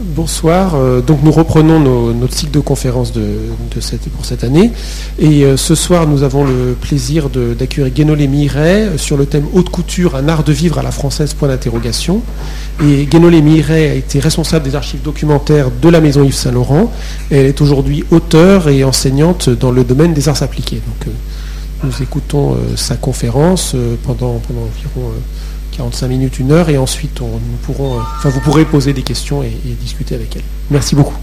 Bonsoir. Euh, donc nous reprenons notre cycle de conférences pour cette année. Et euh, ce soir, nous avons le plaisir d'accueillir Guénolé Miret euh, sur le thème haute couture, un art de vivre à la française, point d'interrogation. Et Guénolé Miret a été responsable des archives documentaires de la Maison Yves Saint-Laurent. Elle est aujourd'hui auteure et enseignante dans le domaine des arts appliqués. Donc nous écoutons sa conférence pendant, pendant environ 45 minutes, une heure, et ensuite nous pourrons, euh, enfin, vous pourrez poser des questions et, discuter avec elle. Merci beaucoup.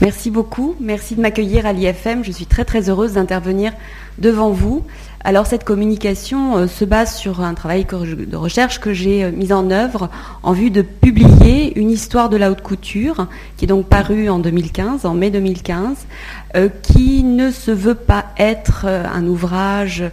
Merci beaucoup. Merci de m'accueillir à l'IFM. Je suis très très heureuse d'intervenir devant vous. Alors cette communication euh, se base sur un travail de recherche que j'ai euh, mis en œuvre en vue de publier une histoire de la haute couture, qui est donc parue en 2015, en mai 2015, qui ne se veut pas être un ouvrage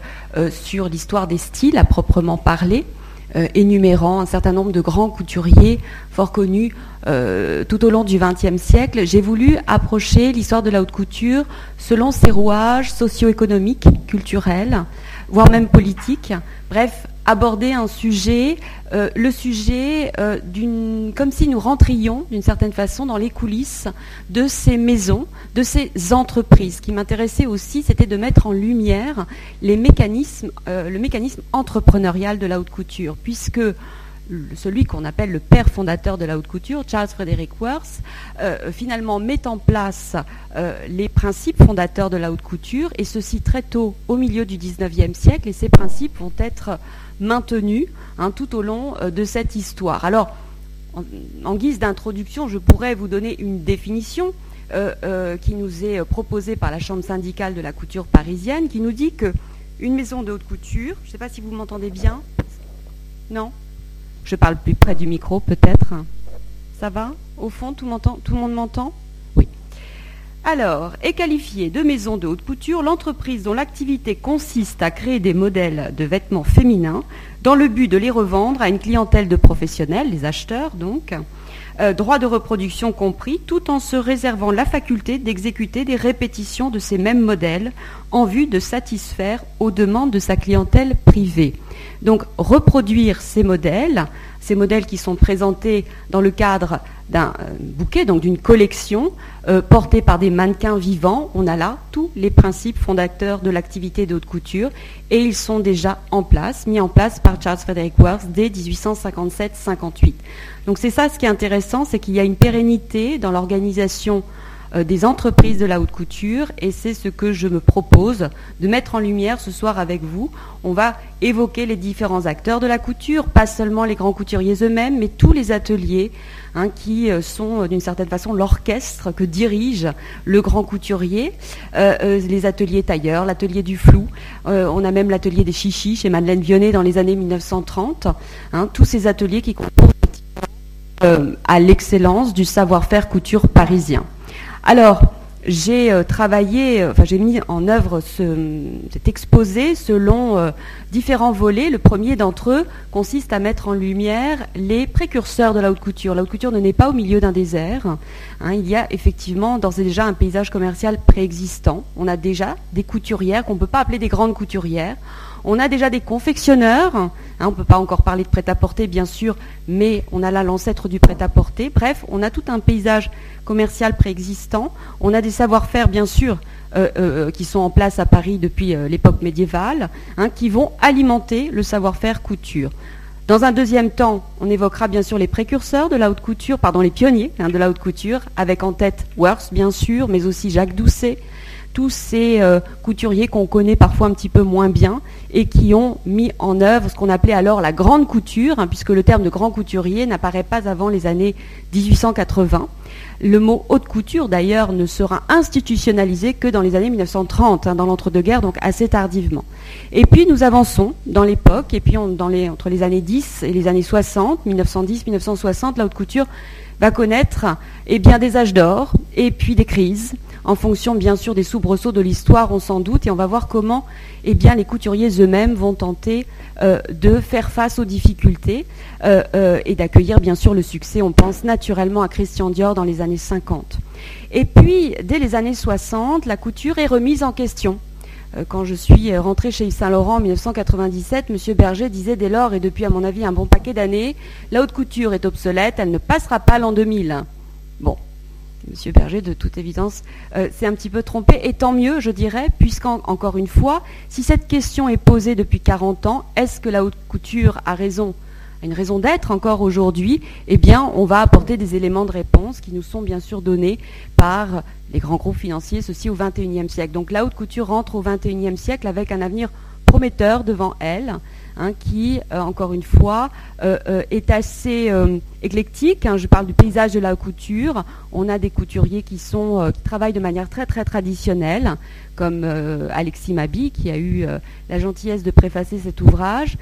sur l'histoire des styles à proprement parler, euh, énumérant un certain nombre de grands couturiers fort connus euh, tout au long du XXe siècle, j'ai voulu approcher l'histoire de la haute couture selon ses rouages socio-économiques, culturels, voire même politiques. Bref, aborder un sujet, euh, le sujet euh, d'une, comme si nous rentrions d'une certaine façon dans les coulisses de ces maisons, de ces entreprises. Ce qui m'intéressait aussi, c'était de mettre en lumière euh, le mécanisme entrepreneurial de la haute couture, puisque celui qu'on appelle le père fondateur de la haute couture, Charles Frederick Worth, finalement met en place les principes fondateurs de la haute couture, et ceci très tôt au milieu du XIXe siècle, et ces principes vont être maintenu hein, tout au long euh, de cette histoire. Alors, en, guise d'introduction, je pourrais vous donner une définition euh, euh, qui nous est proposée par la Chambre syndicale de la couture parisienne, qui nous dit que une maison de haute couture, je ne sais pas si vous m'entendez bien. Non? Je parle plus près du micro, peut-être. Ça va? Au fond, tout, tout le monde m'entend? Alors, est qualifiée de maison de haute couture l'entreprise dont l'activité consiste à créer des modèles de vêtements féminins dans le but de les revendre à une clientèle de professionnels, les acheteurs donc, euh, droit de reproduction compris, tout en se réservant la faculté d'exécuter des répétitions de ces mêmes modèles en vue de satisfaire aux demandes de sa clientèle privée. Donc reproduire ces modèles, ces modèles qui sont présentés dans le cadre d'un euh, bouquet, donc d'une collection euh, portée par des mannequins vivants. On a là tous les principes fondateurs de l'activité de haute couture et ils sont déjà en place, mis en place par Charles Frederick Worth dès 1857-58. Donc c'est ça ce qui est intéressant, c'est qu'il y a une pérennité dans l'organisation des entreprises de la haute couture et c'est ce que je me propose de mettre en lumière ce soir avec vous. On va évoquer les différents acteurs de la couture, pas seulement les grands couturiers eux-mêmes, mais tous les ateliers hein, qui euh, sont euh, d'une certaine façon l'orchestre que dirige le grand couturier, les ateliers tailleurs, l'atelier du flou, on a même l'atelier des chichis chez Madeleine Vionnet dans les années 1930, hein, tous ces ateliers qui composent à l'excellence du savoir-faire couture parisien. Alors, j'ai euh, travaillé, euh, enfin j'ai mis en œuvre cet exposé selon euh, différents volets. Le premier d'entre eux consiste à mettre en lumière les précurseurs de la haute couture. La haute couture ne naît pas au milieu d'un désert. Hein. il y a effectivement d'ores et déjà un paysage commercial préexistant. On a déjà des couturières qu'on ne peut pas appeler des grandes couturières. On a déjà des confectionneurs, hein, on ne peut pas encore parler de prêt-à-porter bien sûr, mais on a là l'ancêtre du prêt-à-porter. Bref, on a tout un paysage commercial préexistant. On a des savoir-faire bien sûr euh, euh, qui sont en place à Paris depuis euh, l'époque médiévale, hein, qui vont alimenter le savoir-faire couture. Dans un deuxième temps, on évoquera bien sûr les précurseurs de la haute couture, pardon, les pionniers hein, de la haute couture, avec en tête Worth bien sûr, mais aussi Jacques Doucet, tous ces euh, couturiers qu'on connaît parfois un petit peu moins bien et qui ont mis en œuvre ce qu'on appelait alors la grande couture, hein, puisque le terme de grand couturier n'apparaît pas avant les années 1880. Le mot haute couture, d'ailleurs, ne sera institutionnalisé que dans les années 1930, hein, dans l'entre-deux-guerres, donc assez tardivement. Et puis nous avançons dans l'époque, et puis entre les années 10 et les années 60, 1910-1960, la haute couture va connaître eh des âges d'or et puis des crises en fonction bien sûr des soubresauts de l'histoire, on s'en doute, et on va voir comment eh les couturiers eux-mêmes vont tenter euh, de faire face aux difficultés euh, euh, et d'accueillir bien sûr le succès. On pense naturellement à Christian Dior dans les années 50. Et puis, dès les années 60, la couture est remise en question. Quand je suis rentrée chez Yves Saint Laurent en 1997, M. Berger disait dès lors, et depuis à mon avis un bon paquet d'années, la haute couture est obsolète, elle ne passera pas l'an 2000. Bon, Monsieur Berger, de toute évidence, euh, s'est un petit peu trompé, et tant mieux, je dirais, puisqu'encore une fois, si cette question est posée depuis 40 ans, est-ce que la haute couture a raison une raison d'être encore aujourd'hui, eh on va apporter des éléments de réponse qui nous sont bien sûr donnés par les grands groupes financiers, ceci au XXIe siècle. Donc la haute couture rentre au XXIe siècle avec un avenir prometteur devant elle. Hein, qui, euh, encore une fois, euh, euh, est assez éclectique. Hein. je parle du paysage de la couture. On a des couturiers qui, travaillent de manière très très traditionnelle, comme Alexis Mabi, qui a eu la gentillesse de préfacer cet ouvrage,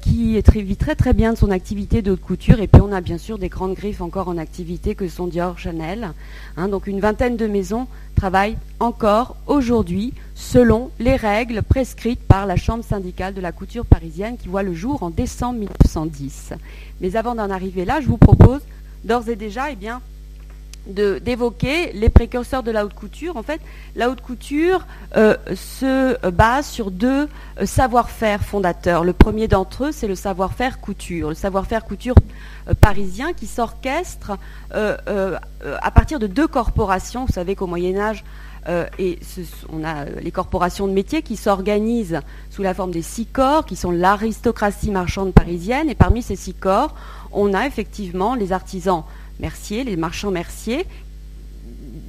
qui vit très très bien de son activité de couture. Et puis on a bien sûr des grandes griffes encore en activité que sont Dior, Chanel. Hein. donc une vingtaine de maisons travaillent encore aujourd'hui selon les règles prescrites par la Chambre syndicale de la couture parisienne qui voit le jour en décembre 1910. Mais avant d'en arriver là, je vous propose d'ores et déjà eh bien, d'évoquer les précurseurs de la haute couture. En fait, la haute couture euh, se base sur deux euh, savoir-faire fondateurs. Le premier d'entre eux, c'est le savoir-faire couture, le savoir-faire couture euh, parisien qui s'orchestre à partir de deux corporations. Vous savez qu'au Moyen Âge, on a les corporations de métiers qui s'organisent sous la forme des six corps, qui sont l'aristocratie marchande parisienne. Et parmi ces six corps, on a effectivement les artisans merciers, les marchands merciers,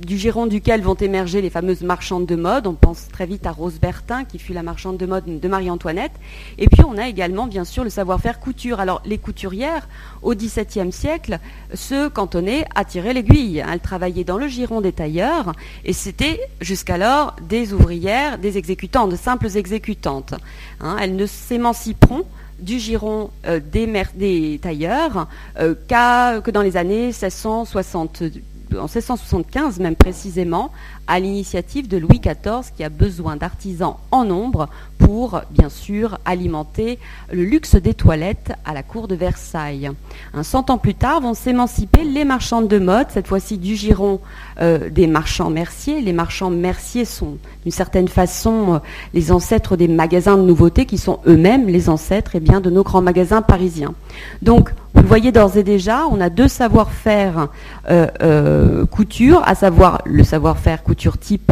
du giron duquel vont émerger les fameuses marchandes de mode. On pense très vite à Rose Bertin, qui fut la marchande de mode de Marie-Antoinette. Et puis on a également, bien sûr, le savoir-faire couture. Alors les couturières, au XVIIe siècle, se cantonnaient à tirer l'aiguille. Elles travaillaient dans le giron des tailleurs, et c'était jusqu'alors des ouvrières, des exécutantes, de simples exécutantes. Hein. elles ne s'émanciperont du giron euh, des, tailleurs euh, que dans les années 1660 en 1675 même précisément, à l'initiative de Louis XIV qui a besoin d'artisans en nombre pour, bien sûr, alimenter le luxe des toilettes à la cour de Versailles. Un cent ans plus tard vont s'émanciper les marchandes de mode, cette fois-ci du giron euh, des marchands merciers. Les marchands merciers sont d'une certaine façon euh, les ancêtres des magasins de nouveautés qui sont eux-mêmes les ancêtres eh bien, de nos grands magasins parisiens. Donc, vous le voyez d'ores et déjà, on a deux savoir-faire euh, couture, à savoir le savoir-faire couture type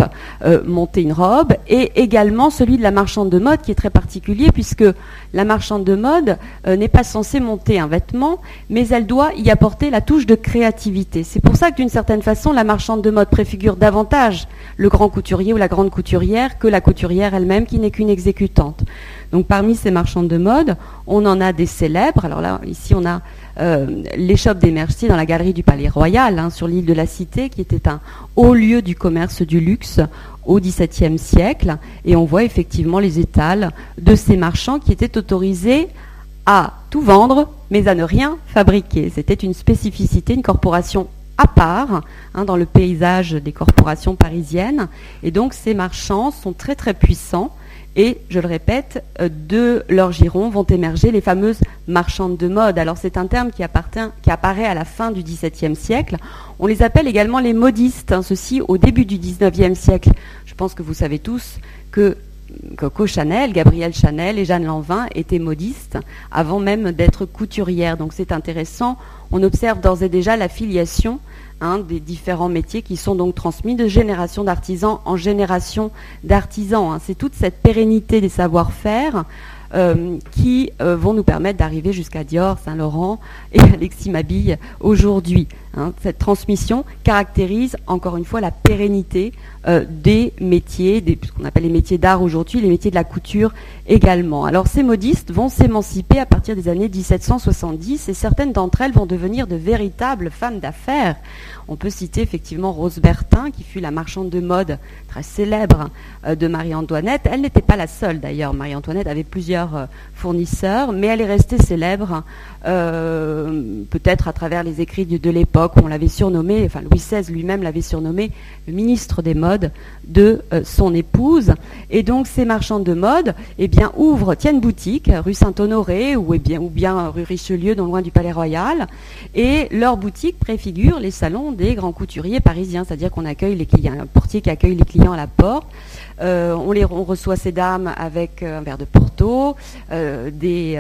monter une robe et également celui de la marchande de mode qui est très particulier puisque la marchande de mode n'est pas censée monter un vêtement, mais elle doit y apporter la touche de créativité. C'est pour ça que d'une certaine façon, la marchande de mode préfigure davantage le grand couturier ou la grande couturière que la couturière elle-même qui n'est qu'une exécutante. Donc parmi ces marchandes de mode, on en a des célèbres. Alors là, ici, on a euh, l'échoppe des Merciers dans la galerie du Palais Royal, hein, sur l'île de la Cité, qui était un haut lieu du commerce du luxe au XVIIe siècle. Et on voit effectivement les étals de ces marchands qui étaient autorisés à tout vendre, mais à ne rien fabriquer. C'était une spécificité, une corporation à part hein, dans le paysage des corporations parisiennes. Et donc ces marchands sont très très puissants. Et je le répète, euh, de leur giron vont émerger les fameuses marchandes de mode. Alors c'est un terme qui, apparaît à la fin du XVIIe siècle. On les appelle également les modistes. Hein, ceci au début du XIXe siècle. Je pense que vous savez tous que Coco Chanel, Gabrielle Chanel et Jeanne Lanvin étaient modistes avant même d'être couturières. Donc c'est intéressant. On observe d'ores et déjà la filiation hein, des différents métiers qui sont donc transmis de génération d'artisans en génération d'artisans. Hein. C'est toute cette pérennité des savoir-faire euh, qui euh, vont nous permettre d'arriver jusqu'à Dior, Saint-Laurent et Alexis Mabille aujourd'hui. Hein. Cette transmission caractérise encore une fois la pérennité euh, des métiers, ce qu'on appelle les métiers d'art aujourd'hui, les métiers de la couture également. Alors ces modistes vont s'émanciper à partir des années 1770 et certaines d'entre elles vont devenir de véritables femmes d'affaires. On peut citer effectivement Rose Bertin, qui fut la marchande de mode très célèbre euh, de Marie-Antoinette. Elle n'était pas la seule d'ailleurs. Marie-Antoinette avait plusieurs euh, fournisseurs, mais elle est restée célèbre euh, peut-être à travers les écrits de, l'époque on l'avait surnommé, enfin Louis XVI lui-même l'avait surnommé le ministre des modes de son épouse. Et donc ces marchandes de mode eh bien, ouvrent, tiennent boutique rue Saint-Honoré ou, eh bien rue Richelieu, non loin du Palais Royal. Et leur boutique préfigure les salons des grands couturiers parisiens, c'est-à-dire qu'on accueille les clients, un portier qui accueille les clients à la porte. Euh, on, reçoit ces dames avec euh, un verre de Porto, cadeaux, des,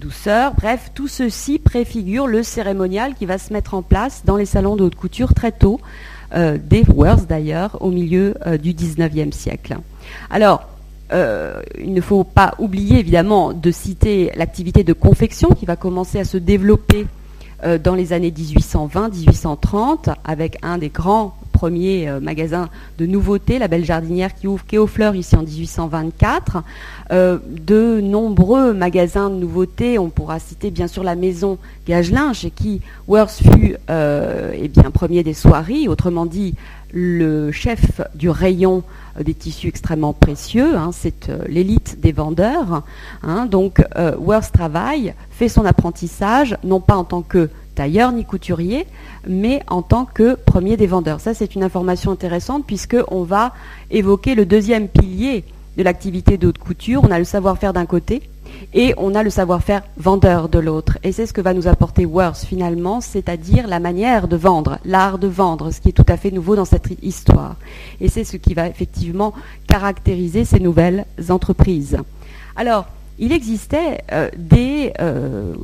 douceurs, bref, tout ceci préfigure le cérémonial qui va se mettre en place dans les salons de haute couture très tôt, des Worth d'ailleurs, au milieu du 19e siècle. Alors, il ne faut pas oublier évidemment de citer l'activité de confection qui va commencer à se développer euh, dans les années 1820-1830 avec un des grands premiers euh, magasins de nouveautés, la Belle Jardinière qui ouvre Quai aux Fleurs ici en 1824. Euh, de nombreux magasins de nouveautés, on pourra citer bien sûr la maison Gagelin chez qui Worth fut eh bien, premier des soieries, autrement dit le chef du rayon des tissus extrêmement précieux, hein, c'est l'élite des vendeurs. Hein. donc Worth travaille, fait son apprentissage, non pas en tant que tailleur ni couturier, mais en tant que premier des vendeurs. Ça, c'est une information intéressante puisqu'on va évoquer le deuxième pilier de l'activité de haute couture. On a le savoir-faire d'un côté et on a le savoir-faire vendeur de l'autre. Et c'est ce que va nous apporter Worth finalement, c'est-à-dire la manière de vendre, l'art de vendre, ce qui est tout à fait nouveau dans cette histoire. Et c'est ce qui va effectivement caractériser ces nouvelles entreprises. Alors, il existait euh, des euh,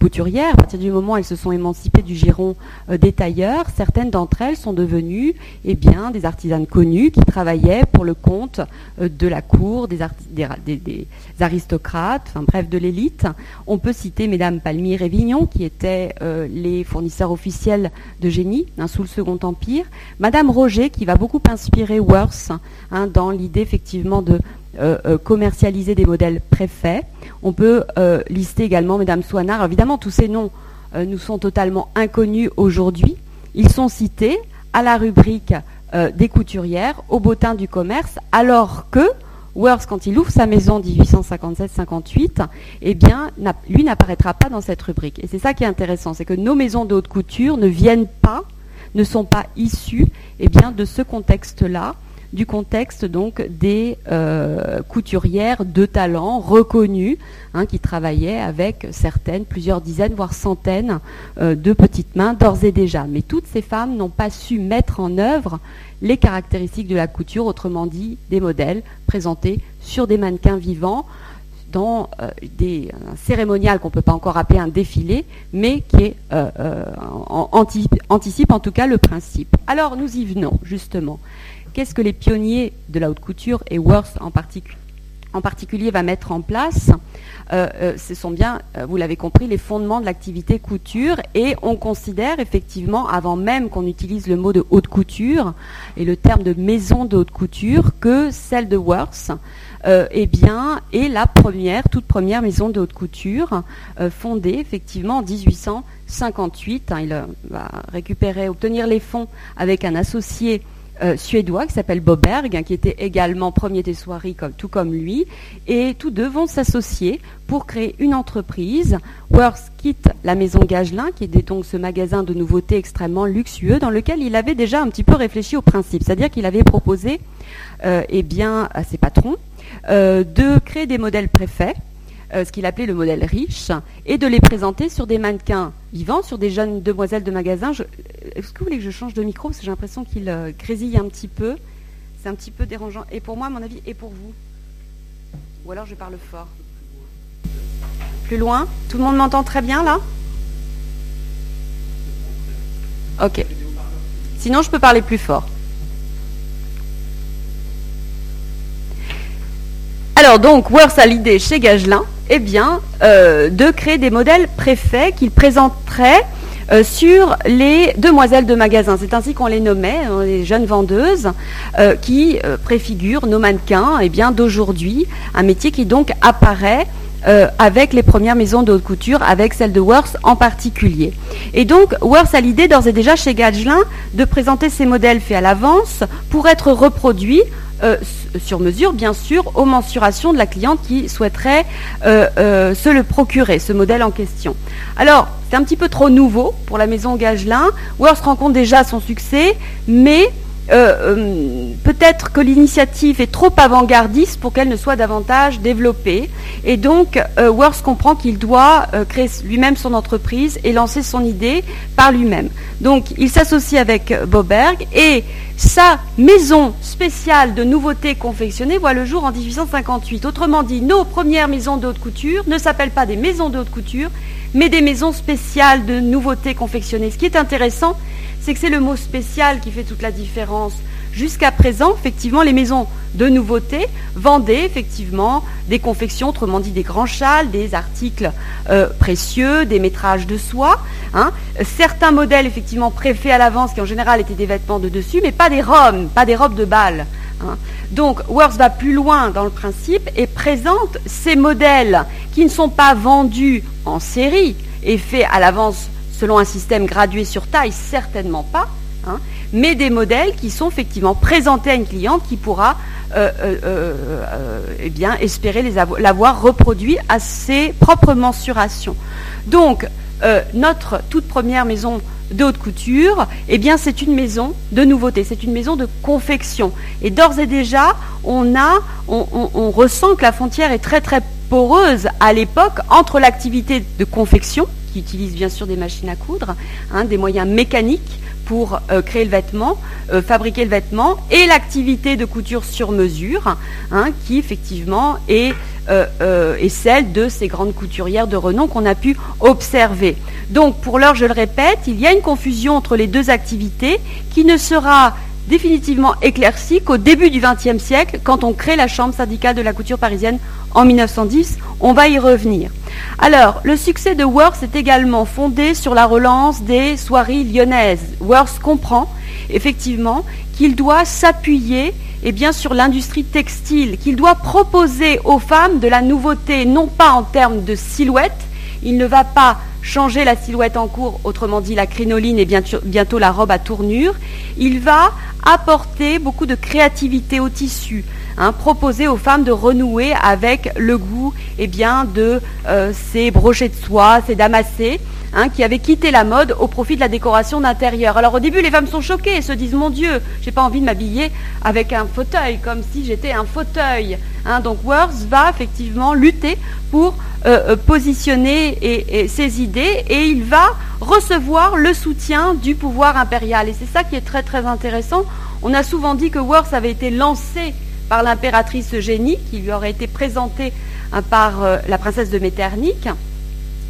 couturières, à partir du moment où elles se sont émancipées du giron euh, des tailleurs, certaines d'entre elles sont devenues eh bien, des artisanes connues qui travaillaient pour le compte de la cour, des, aristocrates, enfin bref, de l'élite. On peut citer Mesdames Palmyre et Vignon, qui étaient les fournisseurs officiels de génie hein, sous le Second Empire. Madame Roger, qui va beaucoup inspirer Worth hein, dans l'idée effectivement de euh, euh, commercialiser des modèles préfets. On peut euh, lister également Mesdames Soinard. évidemment, tous ces noms nous sont totalement inconnus aujourd'hui. Ils sont cités à la rubrique des couturières, au bottin du commerce, alors que Worth, quand il ouvre sa maison 1857-58, eh bien, lui n'apparaîtra pas dans cette rubrique. Et c'est ça qui est intéressant, c'est que nos maisons de haute couture ne viennent pas, ne sont pas issues eh bien, de ce contexte-là, du contexte donc des euh, couturières de talent reconnues hein, qui travaillaient avec certaines, plusieurs dizaines, voire centaines euh, de petites mains d'ores et déjà. Mais toutes ces femmes n'ont pas su mettre en œuvre les caractéristiques de la couture, autrement dit des modèles présentés sur des mannequins vivants dans euh, des, un cérémonial qu'on ne peut pas encore appeler un défilé, mais qui anticipe en tout cas le principe. Alors nous y venons justement. Qu'est-ce que les pionniers de la haute couture et Worth en, particulier va mettre en place? Euh, euh, ce sont bien, euh, vous l'avez compris, les fondements de l'activité couture et on considère effectivement, avant même qu'on utilise le mot de haute couture et le terme de maison de haute couture, que celle de Worth eh bien, est la première, toute première maison de haute couture fondée effectivement en 1858. Hein, il va récupérer, obtenir les fonds avec un associé euh, suédois qui s'appelle Boberg, hein, qui était également premier des soirées, comme, tout comme lui. Et tous deux vont s'associer pour créer une entreprise. Worth quitte la maison Gagelin, qui était donc ce magasin de nouveautés extrêmement luxueux, dans lequel il avait déjà un petit peu réfléchi au principe. C'est-à-dire qu'il avait proposé euh, eh à ses patrons euh, de créer des modèles préfets euh, ce qu'il appelait le modèle riche, et de les présenter sur des mannequins vivants, sur des jeunes demoiselles de magasin. Est-ce que vous voulez que je change de micro? Parce que j'ai l'impression qu'il euh, grésille un petit peu. C'est un petit peu dérangeant. Et pour moi, à mon avis, et pour vous Ou alors je parle fort Plus loin Tout le monde m'entend très bien là? Ok. Sinon, je peux parler plus fort. Alors donc, Worth a l'idée chez Gagelin eh bien, euh, de créer des modèles préfets qu'il présenterait euh, sur les demoiselles de magasin. C'est ainsi qu'on les nommait, hein, les jeunes vendeuses, euh, qui préfigurent nos mannequins eh bien, d'aujourd'hui, un métier qui donc apparaît avec les premières maisons de haute couture, avec celle de Worth en particulier. Et donc, Worth a l'idée d'ores et déjà chez Gagelin de présenter ces modèles faits à l'avance pour être reproduits euh, sur mesure, bien sûr, aux mensurations de la cliente qui souhaiterait euh, euh, se le procurer, ce modèle en question. Alors, c'est un petit peu trop nouveau pour la maison Gagelin. Worth rencontre déjà son succès, mais euh, euh, peut-être que l'initiative est trop avant-gardiste pour qu'elle ne soit davantage développée. Et donc, euh, comprend qu'il doit créer lui-même son entreprise et lancer son idée par lui-même. Donc, il s'associe avec Boberg et sa maison spéciale de nouveautés confectionnées voit le jour en 1858. Autrement dit, nos premières maisons de haute couture ne s'appellent pas des maisons de haute couture, mais des maisons spéciales de nouveautés confectionnées. Ce qui est intéressant, c'est que c'est le mot spécial qui fait toute la différence. Jusqu'à présent, effectivement, les maisons de nouveautés vendaient effectivement des confections, autrement dit des grands châles, des articles euh, précieux, des métrages de soie. Hein. Certains modèles effectivement préfaits à l'avance, qui en général étaient des vêtements de dessus, mais pas des robes, pas des robes de bal. Hein. Donc Worth va plus loin dans le principe et présente ces modèles qui ne sont pas vendus en série et faits à l'avance selon un système gradué sur taille, certainement pas, hein, mais des modèles qui sont effectivement présentés à une cliente qui pourra euh, euh, euh, eh bien, espérer l'avoir reproduit à ses propres mensurations. Donc, notre toute première maison de haute couture, eh bien, c'est une maison de nouveauté, c'est une maison de confection. Et d'ores et déjà, on, a, on ressent que la frontière est très très poreuse à l'époque entre l'activité de confection, qui utilisent bien sûr des machines à coudre, hein, des moyens mécaniques pour euh, créer le vêtement, euh, fabriquer le vêtement, et l'activité de couture sur mesure, hein, qui effectivement euh, est, celle de ces grandes couturières de renom qu'on a pu observer. Donc pour l'heure, je le répète, il y a une confusion entre les deux activités qui ne sera définitivement éclaircie qu'au début du XXe siècle, quand on crée la Chambre syndicale de la couture parisienne en 1910. On va y revenir. Alors, le succès de Worth est également fondé sur la relance des soieries lyonnaises. Worth comprend effectivement qu'il doit s'appuyer eh bien, sur l'industrie textile, qu'il doit proposer aux femmes de la nouveauté, non pas en termes de silhouette, il ne va pas changer la silhouette en cours, autrement dit la crinoline et bientôt la robe à tournure. Il va apporter beaucoup de créativité au tissu, hein, proposer aux femmes de renouer avec le goût eh bien, de euh, ces brochets de soie, ces damassés. Hein, qui avaient quitté la mode au profit de la décoration d'intérieur. Alors au début, les femmes sont choquées et se disent Mon Dieu, j'ai pas envie de m'habiller avec un fauteuil, comme si j'étais un fauteuil. Hein, donc Worth va effectivement lutter pour euh, euh, positionner ses idées et il va recevoir le soutien du pouvoir impérial. Et c'est ça qui est très très intéressant. On a souvent dit que Worth avait été lancé par l'impératrice Eugénie, qui lui aurait été présentée hein, par euh, la princesse de Metternich.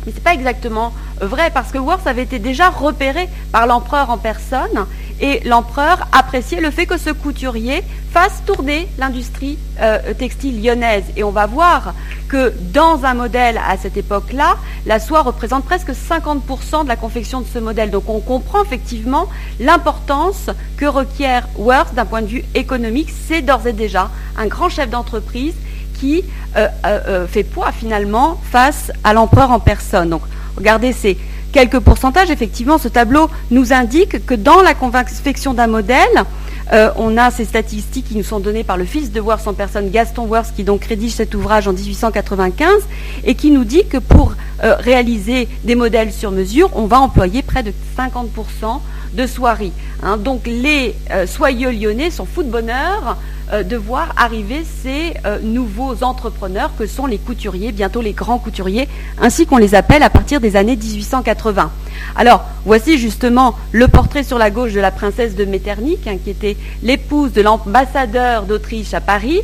Mais ce n'est pas exactement vrai parce que Worth avait été déjà repéré par l'empereur en personne et l'empereur appréciait le fait que ce couturier fasse tourner l'industrie euh, textile lyonnaise. Et on va voir que dans un modèle à cette époque-là, la soie représente presque 50% de la confection de ce modèle. Donc on comprend effectivement l'importance que requiert Worth d'un point de vue économique. C'est d'ores et déjà un grand chef d'entreprise qui euh, euh, fait poids finalement face à l'empereur en personne. Donc regardez ces quelques pourcentages. Effectivement, ce tableau nous indique que dans la confection d'un modèle, euh, on a ces statistiques qui nous sont données par le fils de Worth en personne, Gaston Worth, qui donc rédige cet ouvrage en 1895 et qui nous dit que pour euh, réaliser des modèles sur mesure, on va employer près de 50% de soieries. Hein. Donc les euh, soyeux lyonnais sont fous de bonheur de voir arriver ces euh, nouveaux entrepreneurs que sont les couturiers, bientôt les grands couturiers, ainsi qu'on les appelle à partir des années 1880. Alors, voici justement le portrait sur la gauche de la princesse de Metternich, hein, qui était l'épouse de l'ambassadeur d'Autriche à Paris,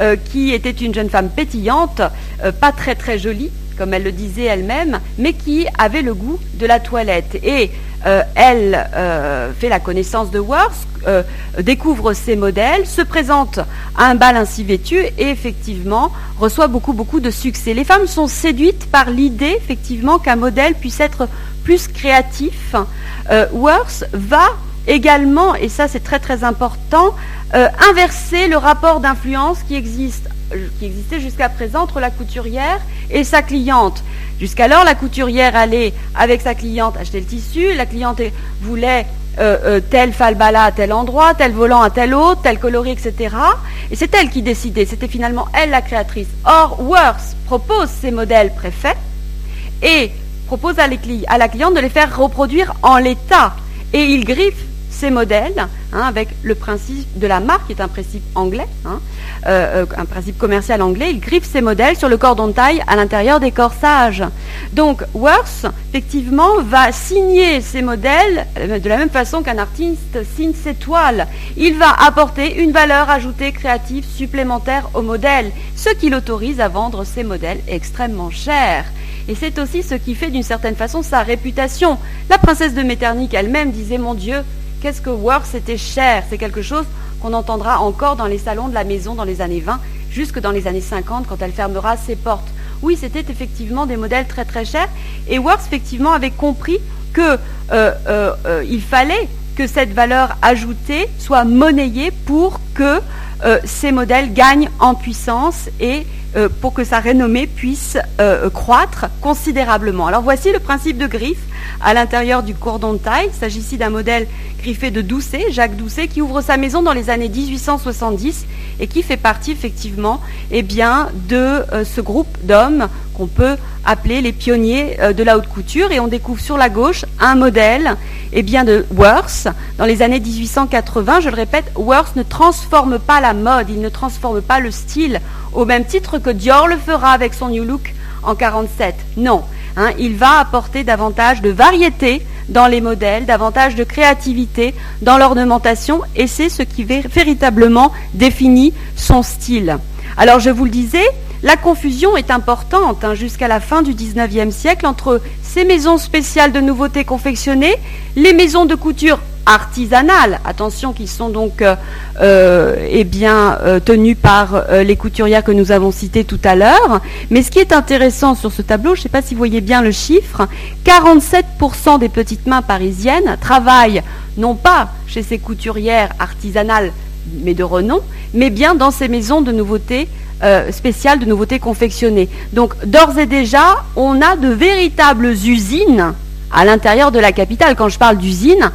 euh, qui était une jeune femme pétillante, pas très très jolie, comme elle le disait elle-même, mais qui avait le goût de la toilette. Et euh, elle euh, fait la connaissance de Worth, euh, découvre ses modèles, se présente à un bal ainsi vêtu et effectivement reçoit beaucoup beaucoup de succès. Les femmes sont séduites par l'idée effectivement qu'un modèle puisse être plus créatif. Worth va également, et ça c'est très très important, inverser le rapport d'influence qui existe qui existait jusqu'à présent entre la couturière et sa cliente. Jusqu'alors, la couturière allait avec sa cliente acheter le tissu, la cliente voulait euh, euh, tel falbala à tel endroit, tel volant à tel autre, tel coloris, etc. Et c'est elle qui décidait, c'était finalement elle la créatrice. Or, Worth propose ses modèles préfets et propose à, à la cliente de les faire reproduire en l'état. Et il griffe ces modèles hein, avec le principe de la marque, qui est un principe anglais, hein, euh, euh, un principe commercial anglais. Il griffe ces modèles sur le cordon de taille à l'intérieur des corsages. Donc Worth, effectivement, va signer ces modèles euh, de la même façon qu'un artiste signe ses toiles. Il va apporter une valeur ajoutée créative supplémentaire au modèle, ce qui l'autorise à vendre ces modèles extrêmement chers. Et c'est aussi ce qui fait d'une certaine façon sa réputation. La princesse de Metternich elle-même disait Mon Dieu, qu'est-ce que Worth était cher C'est quelque chose qu'on entendra encore dans les salons de la maison dans les années 20, jusque dans les années 50 quand elle fermera ses portes. Oui, c'était effectivement des modèles très très chers. Et Worth effectivement avait compris qu'il euh, euh, euh, fallait que cette valeur ajoutée soit monnayée pour que ces modèles gagnent en puissance et euh, pour que sa renommée puisse euh, croître considérablement. Alors voici le principe de griffe à l'intérieur du cordon de taille. Il s'agit ici d'un modèle griffé de Doucet, Jacques Doucet, qui ouvre sa maison dans les années 1870 et qui fait partie effectivement eh de euh, ce groupe d'hommes qu'on peut appeler les pionniers de la haute couture. Et on découvre sur la gauche un modèle eh bien, de Worth. Dans les années 1880, je le répète, Worth ne transforme pas la mode, il ne transforme pas le style au même titre que Dior le fera avec son New Look en 47. Non, hein, il va apporter davantage de variété dans les modèles, davantage de créativité dans l'ornementation, et c'est ce qui véritablement définit son style. Alors je vous le disais, la confusion est importante hein, jusqu'à la fin du XIXe siècle entre ces maisons spéciales de nouveautés confectionnées, les maisons de couture artisanales, attention, qui sont donc euh, euh, eh euh, tenues par les couturières que nous avons citées tout à l'heure. Mais ce qui est intéressant sur ce tableau, je ne sais pas si vous voyez bien le chiffre, 47% des petites mains parisiennes travaillent non pas chez ces couturières artisanales, mais de renom, mais bien dans ces maisons de nouveautés euh, spéciales de nouveautés confectionnées. Donc d'ores et déjà, on a de véritables usines à l'intérieur de la capitale. Quand je parle d'usines,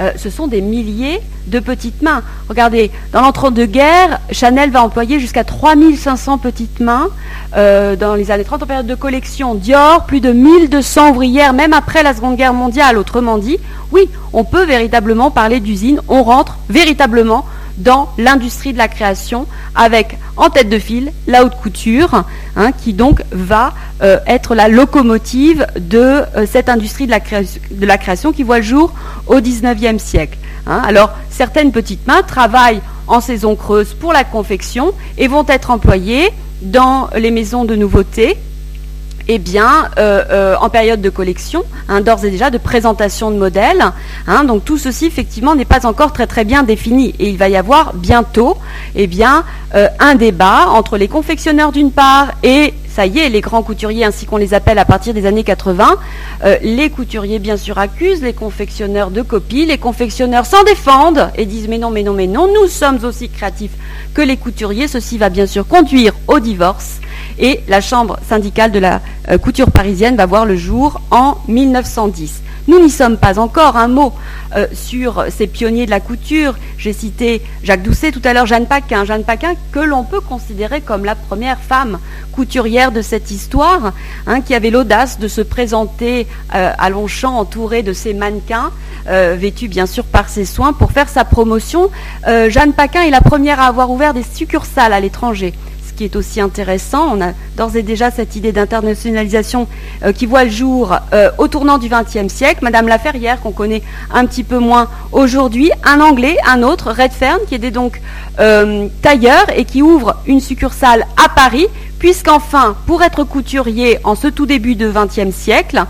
euh, ce sont des milliers de petites mains. Regardez, dans l'entre-deux-guerres, Chanel va employer jusqu'à 3500 petites mains. Euh, dans les années 30, en période de collection, Dior, plus de 1200 ouvrières, même après la Seconde Guerre mondiale. Autrement dit, oui, on peut véritablement parler d'usines. On rentre véritablement dans l'industrie de la création avec en tête de file la haute couture hein, qui donc va euh, être la locomotive de euh, cette industrie de la, création qui voit le jour au XIXe siècle. Hein. Alors certaines petites mains travaillent en saison creuse pour la confection et vont être employées dans les maisons de nouveautés eh bien, euh, euh, en période de collection, hein, d'ores et déjà de présentation de modèles. Hein, donc tout ceci, effectivement, n'est pas encore très très bien défini. Et il va y avoir bientôt eh euh, un débat entre les confectionneurs d'une part et ça y est, les grands couturiers, ainsi qu'on les appelle à partir des années 80, les couturiers bien sûr accusent les confectionneurs de copies, les confectionneurs s'en défendent et disent mais non, mais non, mais non, nous sommes aussi créatifs que les couturiers. Ceci va bien sûr conduire au divorce et la chambre syndicale de la euh, couture parisienne va voir le jour en 1910. Nous n'y sommes pas encore. Un mot euh, sur ces pionniers de la couture. J'ai cité Jacques Doucet tout à l'heure, Jeanne Paquin. Jeanne Paquin que l'on peut considérer comme la première femme couturière de cette histoire, hein, qui avait l'audace de se présenter euh, à Longchamp entourée de ses mannequins, vêtus bien sûr par ses soins, pour faire sa promotion. Jeanne Paquin est la première à avoir ouvert des succursales à l'étranger qui est aussi intéressant. On a d'ores et déjà cette idée d'internationalisation euh, qui voit le jour euh, au tournant du XXe siècle. Madame Laferrière, qu'on connaît un petit peu moins aujourd'hui, un Anglais, un autre, Redfern, qui est donc euh, tailleur et qui ouvre une succursale à Paris, puisqu'enfin, pour être couturier en ce tout début de XXe siècle,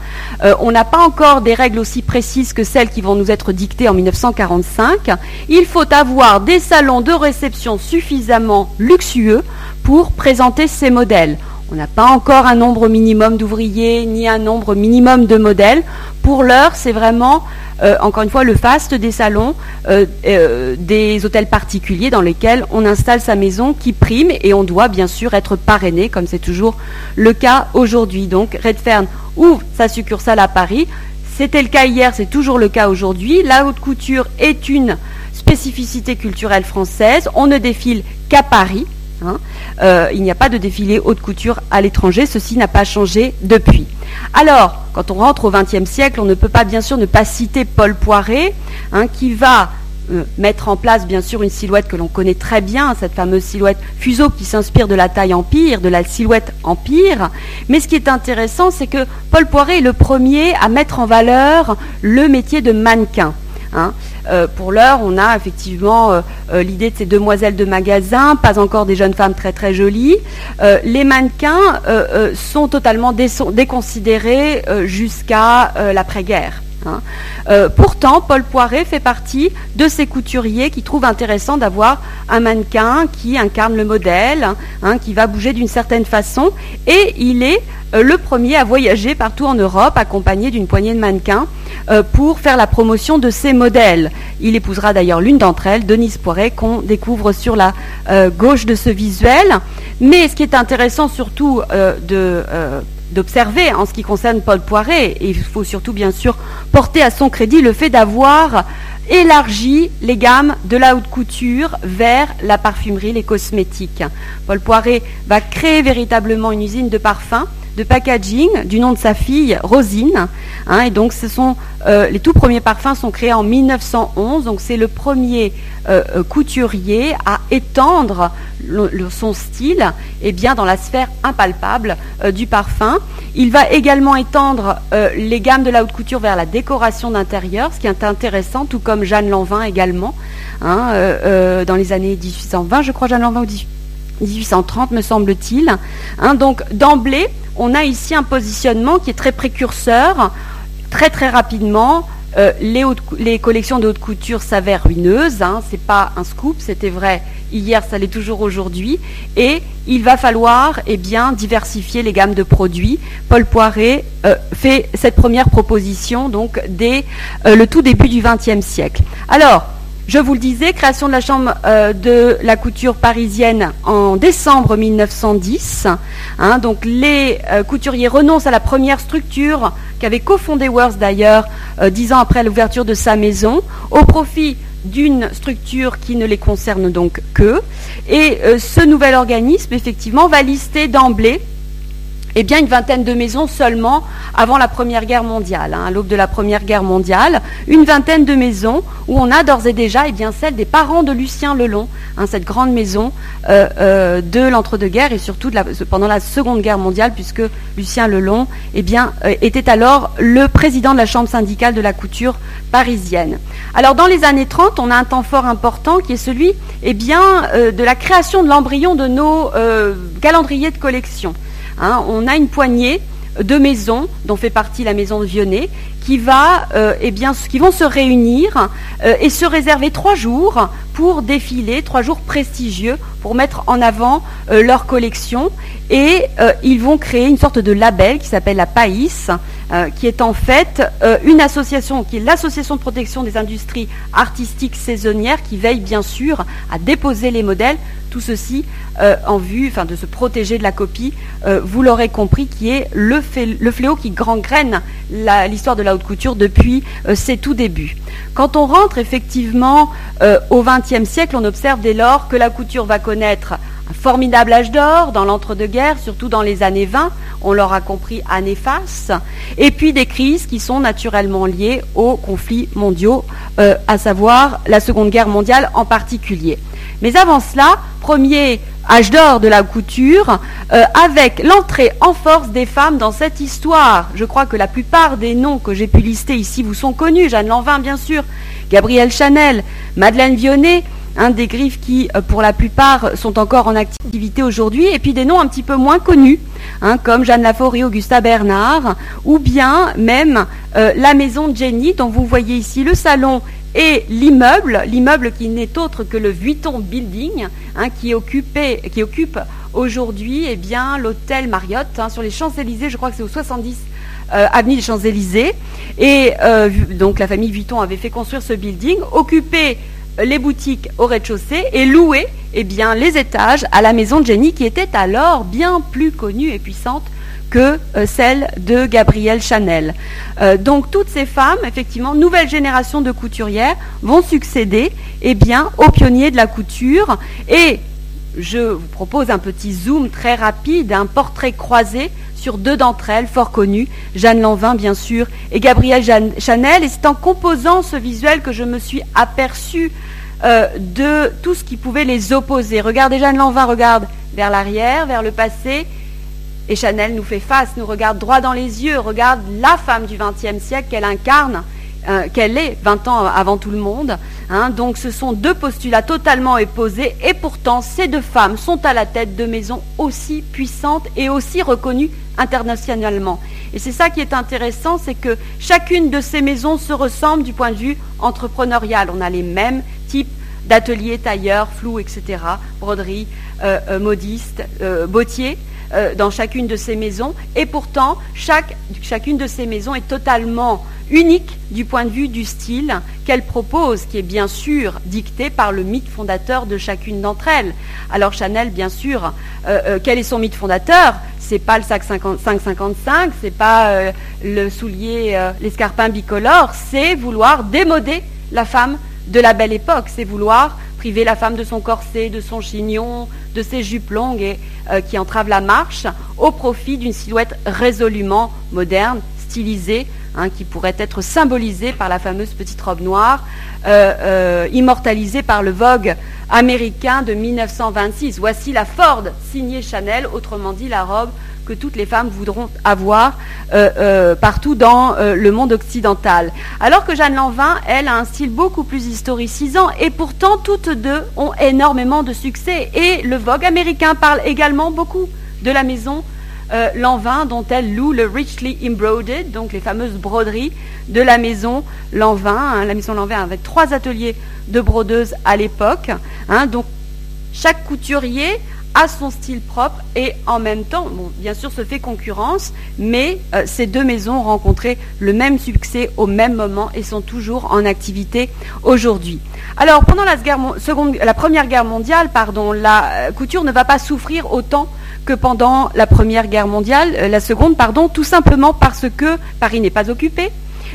on n'a pas encore des règles aussi précises que celles qui vont nous être dictées en 1945. Il faut avoir des salons de réception suffisamment luxueux pour présenter ces modèles. On n'a pas encore un nombre minimum d'ouvriers ni un nombre minimum de modèles. Pour l'heure, c'est vraiment, euh, encore une fois, le faste des salons, euh, euh, des hôtels particuliers dans lesquels on installe sa maison qui prime et on doit bien sûr être parrainé, comme c'est toujours le cas aujourd'hui. Donc Redfern ouvre sa succursale à Paris. C'était le cas hier, c'est toujours le cas aujourd'hui. La haute couture est une spécificité culturelle française. On ne défile qu'à Paris. Hein. Euh, il n'y a pas de défilé haute couture à l'étranger, ceci n'a pas changé depuis. Alors, quand on rentre au XXe siècle, on ne peut pas bien sûr ne pas citer Paul Poiret, hein, qui va euh, mettre en place bien sûr une silhouette que l'on connaît très bien, cette fameuse silhouette fuseau qui s'inspire de la taille empire, de la silhouette empire. Mais ce qui est intéressant, c'est que Paul Poiret est le premier à mettre en valeur le métier de mannequin. Hein. Euh, pour l'heure, on a effectivement euh, euh, l'idée de ces demoiselles de magasin, pas encore des jeunes femmes très très jolies. les mannequins sont totalement déconsidérés jusqu'à l'après-guerre. Hein. pourtant, Paul Poiret fait partie de ces couturiers qui trouvent intéressant d'avoir un mannequin qui incarne le modèle, hein, qui va bouger d'une certaine façon, et il est le premier à voyager partout en Europe, accompagné d'une poignée de mannequins euh, pour faire la promotion de ces modèles. Il épousera d'ailleurs l'une d'entre elles, Denise Poiret, qu'on découvre sur la euh, gauche de ce visuel. Mais ce qui est intéressant surtout euh, d'observer en ce qui concerne Paul Poiret, et il faut surtout bien sûr porter à son crédit le fait d'avoir élargi les gammes de la haute couture vers la parfumerie, les cosmétiques. Paul Poiret va créer véritablement une usine de parfums de packaging du nom de sa fille Rosine. Hein, et donc, ce sont euh, les tout premiers parfums sont créés en 1911. Donc, c'est le premier euh, euh, couturier à étendre son style, eh bien dans la sphère impalpable du parfum. Il va également étendre les gammes de la haute couture vers la décoration d'intérieur, ce qui est intéressant, tout comme Jeanne Lanvin également, hein, dans les années 1820, je crois, Jeanne Lanvin ou 1830, me semble-t-il. Hein, donc, d'emblée, on a ici un positionnement qui est très précurseur. Très très rapidement, euh, les, collections de haute couture s'avèrent ruineuses. Hein. Ce n'est pas un scoop, c'était vrai hier, ça l'est toujours aujourd'hui. Et il va falloir eh diversifier les gammes de produits. Paul Poiret euh, fait cette première proposition dès euh, le tout début du XXe siècle. Alors, je vous le disais, création de la Chambre euh, de la couture parisienne en décembre 1910. Hein, donc les euh, couturiers renoncent à la première structure qu'avait cofondée Worth d'ailleurs euh, dix ans après l'ouverture de sa maison, au profit d'une structure qui ne les concerne donc que. Et ce nouvel organisme, effectivement, va lister d'emblée eh bien, une vingtaine de maisons seulement avant la Première Guerre mondiale, hein, à l'aube de la Première Guerre mondiale, une vingtaine de maisons où on a d'ores et déjà eh bien, celle des parents de Lucien Lelon, hein, cette grande maison euh, euh, de l'entre-deux-guerres et surtout pendant la Seconde Guerre mondiale, puisque Lucien Lelon eh euh, était alors le président de la Chambre syndicale de la couture parisienne. Alors, dans les années 30, on a un temps fort important qui est celui eh de la création de l'embryon de nos calendriers de collection. Hein, on a une poignée de maisons, dont fait partie la maison de Vionnet, qui, euh, eh vont se réunir euh, et se réserver trois jours pour défiler, trois jours prestigieux pour mettre en avant euh, leur collection. Et ils vont créer une sorte de label qui s'appelle la PAIS, qui est en fait une association, qui est l'association de protection des industries artistiques saisonnières, qui veille bien sûr à déposer les modèles tout ceci euh, en vue de se protéger de la copie, euh, vous l'aurez compris, qui est le, fléau qui gangrène l'histoire de la haute couture depuis euh, ses tout débuts. Quand on rentre effectivement au XXe siècle, on observe dès lors que la couture va connaître un formidable âge d'or dans l'entre-deux-guerres, surtout dans les années 20, on l'aura compris, à néfaste, et puis des crises qui sont naturellement liées aux conflits mondiaux, à savoir la Seconde Guerre mondiale en particulier. Mais avant cela, premier âge d'or de la couture, euh, avec l'entrée en force des femmes dans cette histoire. Je crois que la plupart des noms que j'ai pu lister ici vous sont connus. Jeanne Lanvin, bien sûr, Gabrielle Chanel, Madeleine Vionnet, des griffes qui, euh, pour la plupart, sont encore en activité aujourd'hui, et puis des noms un petit peu moins connus, hein, comme Jeanne Laforêt, Augusta Bernard, ou bien même euh, la maison de Jenny, dont vous voyez ici le salon et l'immeuble, l'immeuble qui n'est autre que le Vuitton Building, hein, qui, occupe aujourd'hui eh bien, l'hôtel Marriott hein, sur les Champs-Élysées, je crois que c'est au 70 euh, avenue des Champs-Élysées. Et donc la famille Vuitton avait fait construire ce building, occuper les boutiques au rez-de-chaussée et louer eh les étages à la maison de Jenny qui était alors bien plus connue et puissante que euh, celle de Gabrielle Chanel. Euh, donc toutes ces femmes, effectivement, nouvelle génération de couturières, vont succéder eh aux pionniers de la couture et je vous propose un petit zoom très rapide, un portrait croisé sur deux d'entre elles, fort connues, Jeanne Lanvin bien sûr, et Gabrielle Chanel. Et c'est en composant ce visuel que je me suis aperçue euh, de tout ce qui pouvait les opposer. Regardez, Jeanne Lanvin regarde vers l'arrière, vers le passé, et Chanel nous fait face, nous regarde droit dans les yeux, regarde la femme du XXe siècle qu'elle incarne, euh, qu'elle est 20 ans avant tout le monde. Hein. donc ce sont deux postulats totalement opposés et pourtant ces deux femmes sont à la tête de maisons aussi puissantes et aussi reconnues internationalement. Et c'est ça qui est intéressant, c'est que chacune de ces maisons se ressemble du point de vue entrepreneurial. On a les mêmes types d'ateliers, tailleurs, flous, etc., broderie, euh, euh, modistes, bottiers. Euh, dans chacune de ces maisons. Et pourtant, chacune de ces maisons est totalement unique du point de vue du style qu'elle propose, qui est bien sûr dicté par le mythe fondateur de chacune d'entre elles. Alors Chanel, bien sûr, euh, euh, quel est son mythe fondateur? C'est pas le sac 555, c'est pas le soulier, l'escarpin bicolore, c'est vouloir démoder la femme de la belle époque, c'est vouloir priver la femme de son corset, de son chignon, de ses jupes longues et euh, qui entravent la marche, au profit d'une silhouette résolument moderne, stylisée, hein, qui pourrait être symbolisée par la fameuse petite robe noire, euh, euh, immortalisée par le Vogue américain de 1926. Voici la Ford signée Chanel, autrement dit la robe que toutes les femmes voudront avoir euh, euh, partout dans euh, le monde occidental. Alors que Jeanne Lanvin, elle, a un style beaucoup plus historicisant et pourtant toutes deux ont énormément de succès. Et le Vogue américain parle également beaucoup de la maison Lanvin dont elle loue le richly embroidered, donc les fameuses broderies de la maison Lanvin. Hein. la maison Lanvin avait trois ateliers de brodeuses à l'époque. Hein. donc chaque couturier a son style propre et en même temps, bien sûr, se fait concurrence, mais euh, ces deux maisons ont rencontré le même succès au même moment et sont toujours en activité aujourd'hui. Alors, pendant la Première Guerre mondiale, pardon, la euh, couture ne va pas souffrir autant que pendant la Première Guerre mondiale, euh, la Seconde, pardon, tout simplement parce que Paris n'est pas occupé,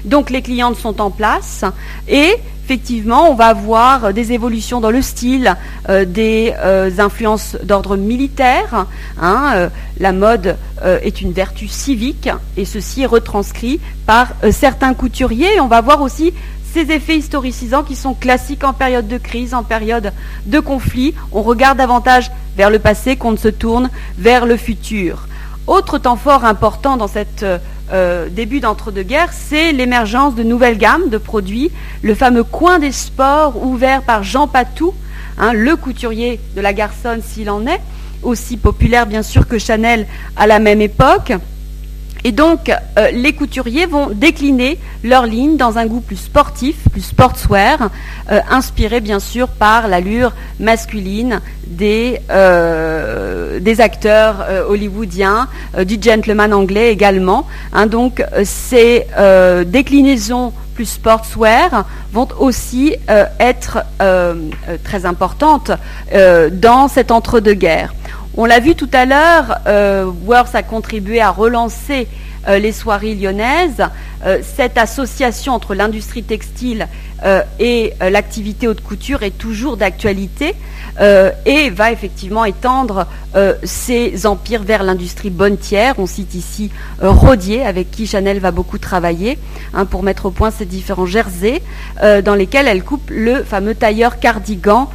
donc les clientes sont en place et effectivement, on va avoir des évolutions dans le style, euh, des euh, influences d'ordre militaire. Hein, euh, la mode est une vertu civique et ceci est retranscrit par certains couturiers. on va voir aussi ces effets historicisants qui sont classiques en période de crise, en période de conflit. On regarde davantage vers le passé qu'on ne se tourne vers le futur. Autre temps fort important dans cette euh, début d'entre-deux-guerres, c'est l'émergence de nouvelles gammes de produits, le fameux coin des sports ouvert par Jean Patou, hein, le couturier de la garçonne s'il en est, aussi populaire bien sûr que Chanel à la même époque. Et donc, euh, les couturiers vont décliner leur ligne dans un goût plus sportif, plus sportswear, euh, inspiré bien sûr par l'allure masculine des, euh, acteurs hollywoodiens, du gentleman anglais également. Hein. donc, ces déclinaisons plus sportswear vont aussi être très importantes dans cet entre-deux-guerres. On l'a vu tout à l'heure, euh, Worth a contribué à relancer les soirées lyonnaises. Euh, cette association entre l'industrie textile euh, et l'activité haute couture est toujours d'actualité et va effectivement étendre ses empires vers l'industrie bonnetière. On cite ici Rodier, avec qui Chanel va beaucoup travailler, hein, pour mettre au point ces différents jerseys dans lesquels elle coupe le fameux tailleur cardigan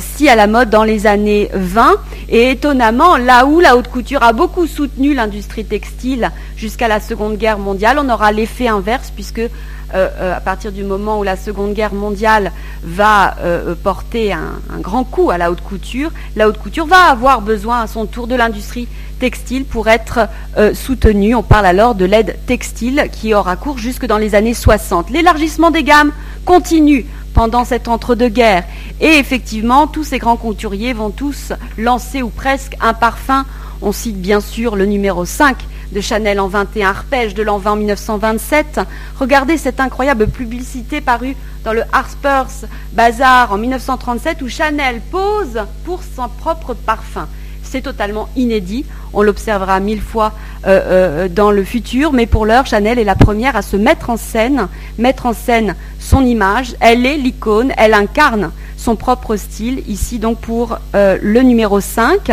si à la mode dans les années 20. Et étonnamment, là où la haute couture a beaucoup soutenu l'industrie textile jusqu'à la Seconde Guerre mondiale, on aura l'effet inverse puisque euh, euh, à partir du moment où la Seconde Guerre mondiale va euh, porter un, grand coup à la haute couture, la haute couture va avoir besoin à son tour de l'industrie textile pour être soutenue. On parle alors de l'aide textile qui aura cours jusque dans les années 60. L'élargissement des gammes continue pendant cet entre-deux-guerres. Et effectivement, tous ces grands couturiers vont tous lancer ou presque un parfum. On cite bien sûr le numéro 5 de Chanel en 21 arpège de l'an 20 1927. Regardez cette incroyable publicité parue dans le Harper's Bazaar en 1937 où Chanel pose pour son propre parfum. C'est totalement inédit. On l'observera mille fois euh, euh, dans le futur, mais pour l'heure, Chanel est la première à se mettre en scène, mettre en scène son image. Elle est l'icône, elle incarne son propre style, ici donc pour euh, le numéro 5.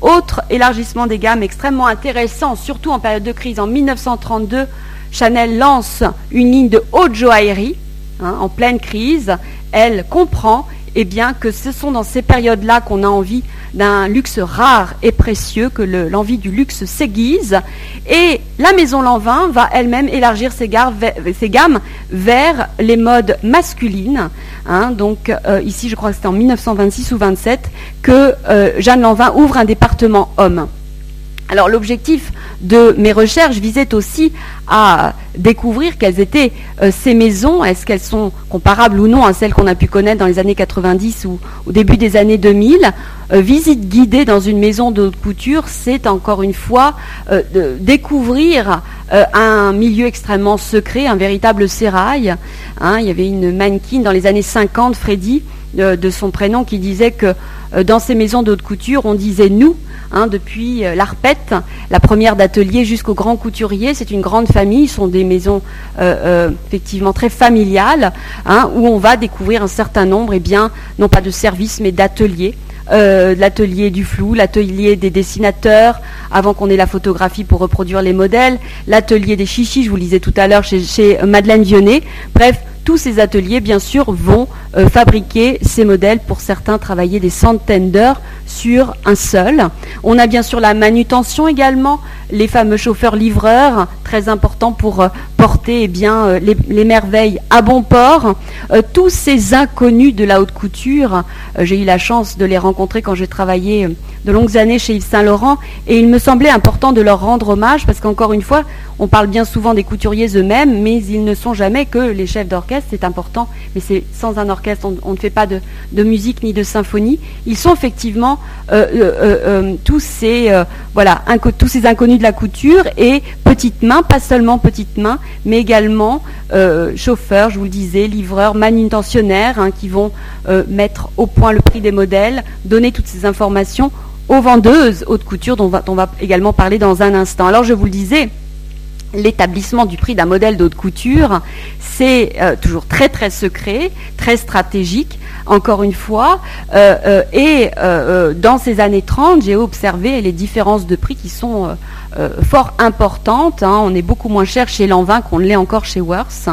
Autre élargissement des gammes extrêmement intéressant, surtout en période de crise. En 1932, Chanel lance une ligne de haute joaillerie hein, en pleine crise. Elle comprend eh que ce sont dans ces périodes-là qu'on a envie d'un luxe rare et précieux, que l'envie du luxe s'aiguise. Et la maison Lanvin va elle-même élargir ses, gammes vers les modes masculines. Hein. donc euh, ici, je crois que c'était en 1926 ou 27 que euh, Jeanne Lanvin ouvre un département homme. Alors l'objectif de mes recherches visait aussi à découvrir quelles étaient euh, ces maisons, est-ce qu'elles sont comparables ou non à celles qu'on a pu connaître dans les années 90 ou au début des années 2000. Euh, visite guidée dans une maison de haute couture, c'est encore une fois euh, découvrir un milieu extrêmement secret, un véritable sérail. Hein. il y avait une mannequin dans les années 50, Freddy, de son prénom, qui disait que dans ces maisons de couture, on disait nous Hein, depuis euh, l'Arpette, la première d'atelier jusqu'au grand couturier. C'est une grande famille, ce sont des maisons euh, euh, effectivement très familiales, hein, où on va découvrir un certain nombre, eh non pas de services, mais d'ateliers. l'atelier du flou, l'atelier des dessinateurs, avant qu'on ait la photographie pour reproduire les modèles, l'atelier des chichis, je vous lisais tout à l'heure chez, chez Madeleine Vionnet. Bref, tous ces ateliers, bien sûr, vont euh, fabriquer ces modèles, pour certains travailler des centaines d'heures sur un seul. On a bien sûr la manutention également, les fameux chauffeurs-livreurs, très importants pour euh, porter eh euh, les, merveilles à bon port. tous ces inconnus de la haute couture, j'ai eu la chance de les rencontrer quand j'ai travaillé de longues années chez Yves Saint Laurent, et il me semblait important de leur rendre hommage, parce qu'encore une fois, on parle bien souvent des couturiers eux-mêmes, mais ils ne sont jamais que les chefs d'orchestre, c'est important, mais c'est sans un orchestre, on, ne fait pas de, musique ni de symphonie. Ils sont effectivement euh, euh, euh, tous, ces, inconnus de la couture et petites mains, pas seulement petites mains, mais également chauffeurs, je vous le disais, livreurs, manutentionnaires, hein, qui vont mettre au point le prix des modèles, donner toutes ces informations aux vendeuses haute couture dont on va également parler dans un instant. Alors je vous le disais, l'établissement du prix d'un modèle d'haute couture, c'est euh, toujours très très secret, très stratégique, encore une fois. Euh, euh, et dans ces années 30, j'ai observé les différences de prix qui sont fort importantes. Hein. On est beaucoup moins cher chez Lanvin qu'on l'est encore chez Worth.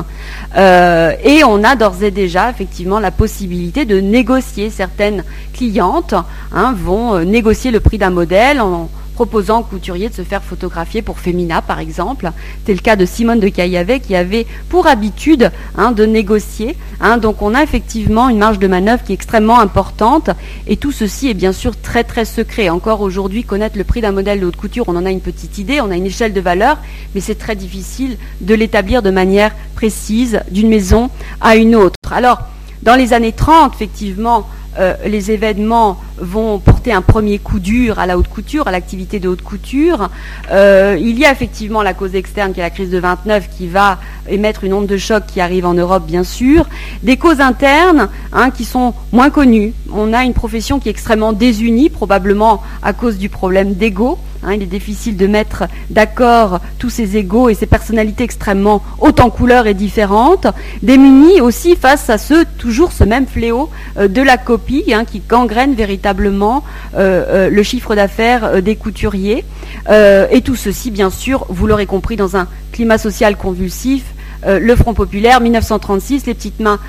et on a d'ores et déjà effectivement la possibilité de négocier. Certaines clientes hein, vont négocier le prix d'un modèle en proposant aux couturiers de se faire photographier pour Femina, par exemple. C'est le cas de Simone de Caillavet qui avait pour habitude hein, de négocier. Hein. donc on a effectivement une marge de manœuvre qui est extrêmement importante et tout ceci est bien sûr très très secret. Encore aujourd'hui, connaître le prix d'un modèle de couture, on en a une petite idée, on a une échelle de valeur, mais c'est très difficile de l'établir de manière précise d'une maison à une autre. Alors, dans les années 30, effectivement, euh, les événements vont porter un premier coup dur à la haute couture, à l'activité de haute couture. Euh, il y a effectivement la cause externe qui est la crise de 29 qui va émettre une onde de choc qui arrive en Europe bien sûr. Des causes internes hein, qui sont moins connues. On a une profession qui est extrêmement désunie, probablement à cause du problème d'ego. Hein, il est difficile de mettre d'accord tous ces égaux et ces personnalités extrêmement hautes en couleurs et différentes, démunis aussi face à ce toujours ce même fléau euh, de la copie hein, qui gangrène véritablement euh, euh, le chiffre d'affaires des couturiers. et tout ceci, bien sûr, vous l'aurez compris, dans un climat social convulsif, le Front populaire, 1936, les petites mains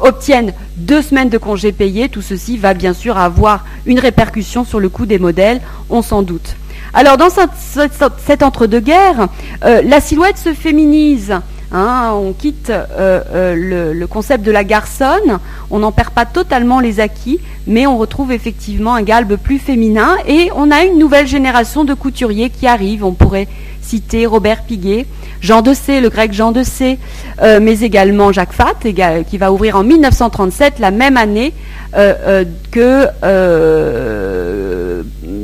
obtiennent deux semaines de congés payés. Tout ceci va bien sûr avoir une répercussion sur le coût des modèles, on s'en doute. Alors dans cet entre-deux-guerres, euh, la silhouette se féminise. Hein, on quitte euh, euh, le, concept de la garçonne, on n'en perd pas totalement les acquis, mais on retrouve effectivement un galbe plus féminin et on a une nouvelle génération de couturiers qui arrive. On pourrait citer Robert Piguet, Jean Dessay, le grec Jean Dessay, mais également Jacques Fat, qui va ouvrir en 1937, la même année que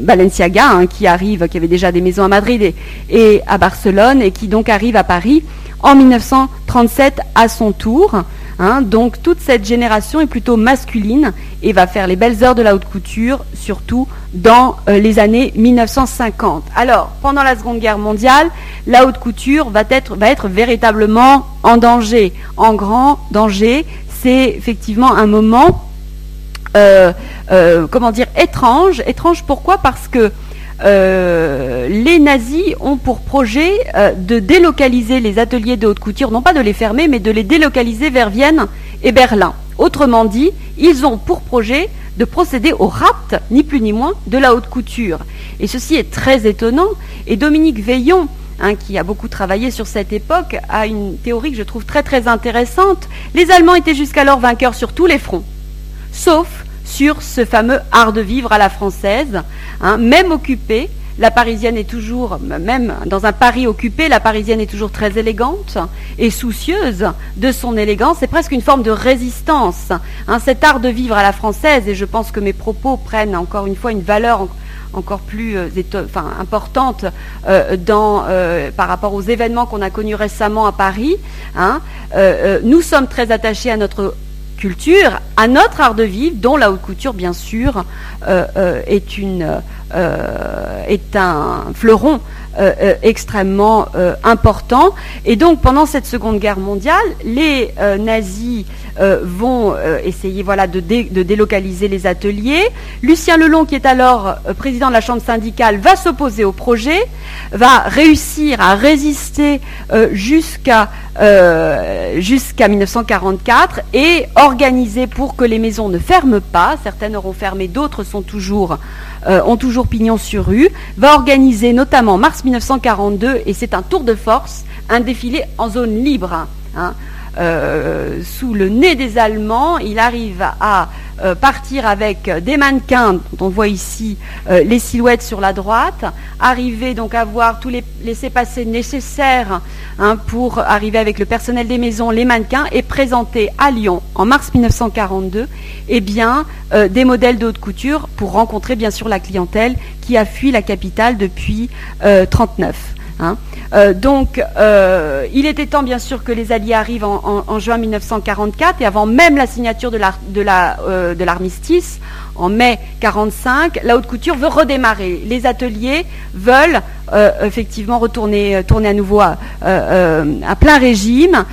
Balenciaga, hein, qui arrive, qui avait déjà des maisons à Madrid et, à Barcelone, et qui donc arrive à Paris en 1937 à son tour. Hein. donc toute cette génération est plutôt masculine et va faire les belles heures de la haute couture, surtout dans euh, les années 1950. Alors, pendant la Seconde Guerre mondiale, la haute couture va être, va être véritablement en danger, en grand danger. C'est effectivement un moment comment dire, étrange. Étrange pourquoi? Parce que les nazis ont pour projet de délocaliser les ateliers de haute couture, non pas de les fermer, mais de les délocaliser vers Vienne et Berlin. Autrement dit, ils ont pour projet de procéder au rapt, ni plus ni moins, de la haute couture. Et ceci est très étonnant. Et Dominique Veillon, hein, qui a beaucoup travaillé sur cette époque, a une théorie que je trouve très très intéressante. Les Allemands étaient jusqu'alors vainqueurs sur tous les fronts, sauf sur ce fameux art de vivre à la française, hein, même occupé la Parisienne est toujours, même dans un Paris occupé, la Parisienne est toujours très élégante et soucieuse de son élégance. C'est presque une forme de résistance. Hein, cet art de vivre à la française, et je pense que mes propos prennent encore une fois une valeur encore plus euh, importante euh, euh, par rapport aux événements qu'on a connus récemment à Paris. Hein. nous sommes très attachés à notre culture, à notre art de vivre, dont la haute couture, bien sûr, est une euh, est un fleuron euh, euh, extrêmement important. Et donc pendant cette Seconde Guerre mondiale, les nazis vont essayer voilà, de, délocaliser les ateliers. Lucien Lelon, qui est alors président de la Chambre syndicale, va s'opposer au projet, va réussir à résister jusqu'à jusqu'à 1944 et organiser pour que les maisons ne ferment pas. Certaines auront fermé, d'autres sont toujours euh, ont toujours pignon sur rue, va organiser notamment mars 1942, et c'est un tour de force, un défilé en zone libre. Hein. Euh, sous le nez des Allemands, il arrive à euh, partir avec des mannequins, dont on voit ici euh, les silhouettes sur la droite, arriver donc à voir tous les laissés-passer nécessaires hein, pour arriver avec le personnel des maisons, les mannequins, et présenter à Lyon, en mars 1942, eh bien, euh, des modèles de haute couture pour rencontrer bien sûr la clientèle qui a fui la capitale depuis 1939. Hein. Euh, donc, euh, il était temps, bien sûr, que les Alliés arrivent en, juin 1944 et avant même la signature euh, de l'armistice, en mai 1945, la haute couture veut redémarrer. Les ateliers veulent effectivement retourner tourner à nouveau à, plein régime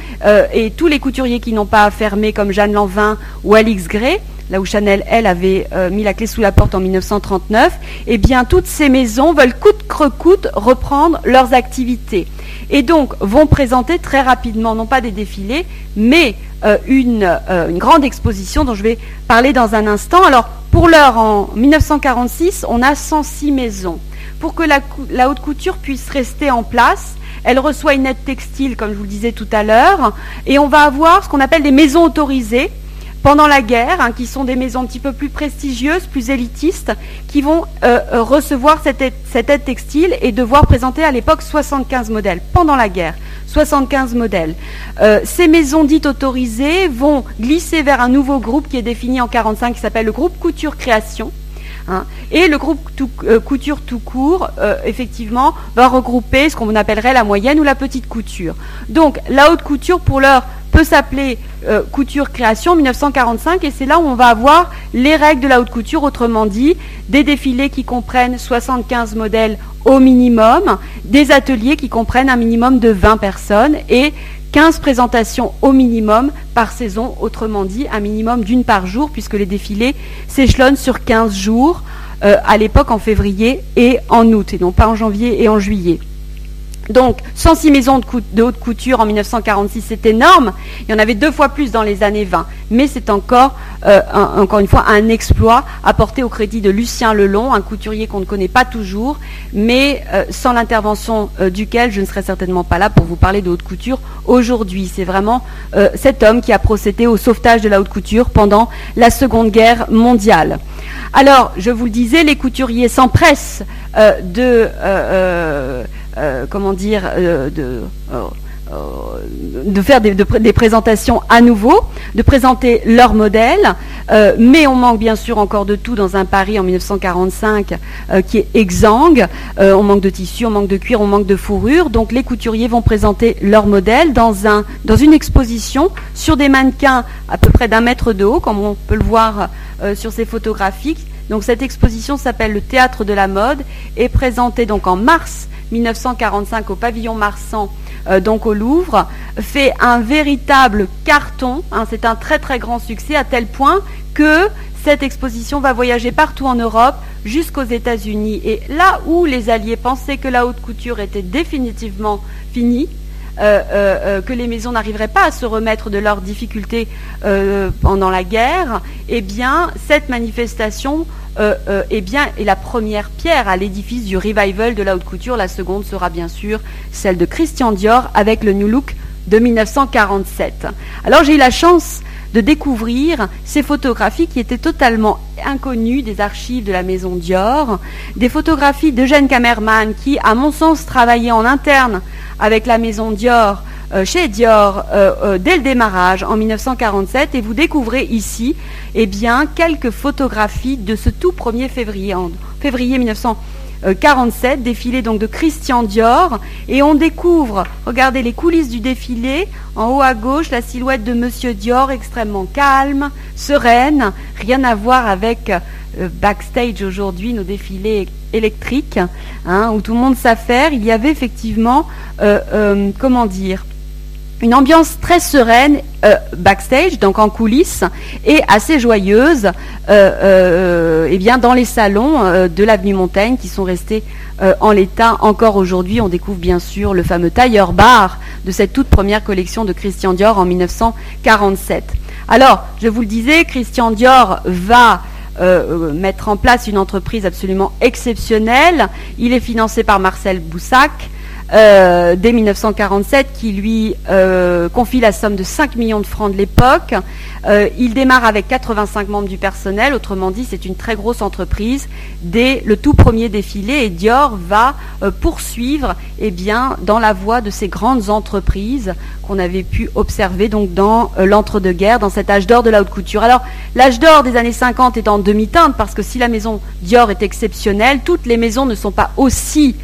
et tous les couturiers qui n'ont pas fermé, comme Jeanne Lanvin ou Alix Gray, là où Chanel, elle, avait euh, mis la clé sous la porte en 1939, eh bien, toutes ces maisons veulent coûte que coûte reprendre leurs activités. Et donc, vont présenter très rapidement, non pas des défilés, mais euh, euh, une, grande exposition dont je vais parler dans un instant. Alors, pour l'heure, en 1946, on a 106 maisons. Pour que la, la haute couture puisse rester en place, elle reçoit une aide textile, comme je vous le disais tout à l'heure, et on va avoir ce qu'on appelle des maisons autorisées pendant la guerre, hein, qui sont des maisons un petit peu plus prestigieuses, plus élitistes, qui vont euh, euh, recevoir cette aide, textile et devoir présenter à l'époque 75 modèles pendant la guerre. 75 modèles. Euh, ces maisons dites autorisées vont glisser vers un nouveau groupe qui est défini en 1945 qui s'appelle le groupe Couture Création. Hein. et le groupe couture tout court, effectivement, va regrouper ce qu'on appellerait la moyenne ou la petite couture. Donc la haute couture, pour l'heure, peut s'appeler euh, couture création 1945 et c'est là où on va avoir les règles de la haute couture, autrement dit des défilés qui comprennent 75 modèles au minimum, des ateliers qui comprennent un minimum de 20 personnes et 15 présentations au minimum par saison, autrement dit un minimum d'une par jour puisque les défilés s'échelonnent sur 15 jours euh, à l'époque en février et en août et non pas en janvier et en juillet. Donc, 106 maisons de, haute couture en 1946, c'est énorme. Il y en avait deux fois plus dans les années 20. Mais c'est encore, euh, encore une fois, un exploit apporté au crédit de Lucien Lelon, un couturier qu'on ne connaît pas toujours, mais euh, sans l'intervention euh, duquel je ne serais certainement pas là pour vous parler de haute couture aujourd'hui. C'est vraiment cet homme qui a procédé au sauvetage de la haute couture pendant la Seconde Guerre mondiale. Alors, je vous le disais, les couturiers s'empressent de comment dire, euh, de, euh, de faire des, présentations à nouveau, de présenter leur modèle, mais on manque bien sûr encore de tout dans un Paris en 1945 qui est exsangue. on manque de tissu, on manque de cuir, on manque de fourrure. Donc les couturiers vont présenter leur modèle dans, dans une exposition sur des mannequins à peu près d'un mètre de haut, comme on peut le voir sur ces photographies. Donc cette exposition s'appelle le Théâtre de la mode et présentée donc en mars 1945 au pavillon Marsan, euh, donc au Louvre, fait un véritable carton. Hein, c'est un très très grand succès à tel point que cette exposition va voyager partout en Europe jusqu'aux États-Unis. Et là où les Alliés pensaient que la haute couture était définitivement finie, euh, euh, euh, que les maisons n'arriveraient pas à se remettre de leurs difficultés pendant la guerre, eh bien, cette manifestation eh bien, est la première pierre à l'édifice du revival de la haute couture. La seconde sera bien sûr celle de Christian Dior avec le New Look de 1947. Alors j'ai eu la chance de découvrir ces photographies qui étaient totalement inconnues des archives de la maison Dior, des photographies d'Eugène Kamerman qui, à mon sens, travaillait en interne avec la maison Dior euh, chez Dior euh, euh, dès le démarrage en 1947 et vous découvrez ici eh bien, quelques photographies de ce tout 1er février, février 1947 47, défilé donc de Christian Dior, et on découvre, regardez les coulisses du défilé, en haut à gauche, la silhouette de Monsieur Dior, extrêmement calme, sereine, rien à voir avec euh, backstage aujourd'hui, nos défilés électriques, hein, où tout le monde s'affaire. Il y avait effectivement, euh, euh, comment dire, une ambiance très sereine euh, backstage, donc en coulisses, et assez joyeuse euh, euh, eh bien dans les salons de l'avenue Montaigne qui sont restés en l'état encore aujourd'hui. On découvre bien sûr le fameux tailleur bar de cette toute première collection de Christian Dior en 1947. Alors, je vous le disais, Christian Dior va mettre en place une entreprise absolument exceptionnelle. Il est financé par Marcel Boussac. Euh, dès 1947 qui lui euh, confie la somme de 5 millions de francs de l'époque. Euh, il démarre avec 85 membres du personnel, autrement dit c'est une très grosse entreprise dès le tout premier défilé et Dior va poursuivre eh bien, dans la voie de ces grandes entreprises qu'on avait pu observer donc dans l'entre-deux-guerres, dans cet âge d'or de la haute couture. Alors l'âge d'or des années 50 est en demi-teinte parce que si la maison Dior est exceptionnelle, toutes les maisons ne sont pas aussi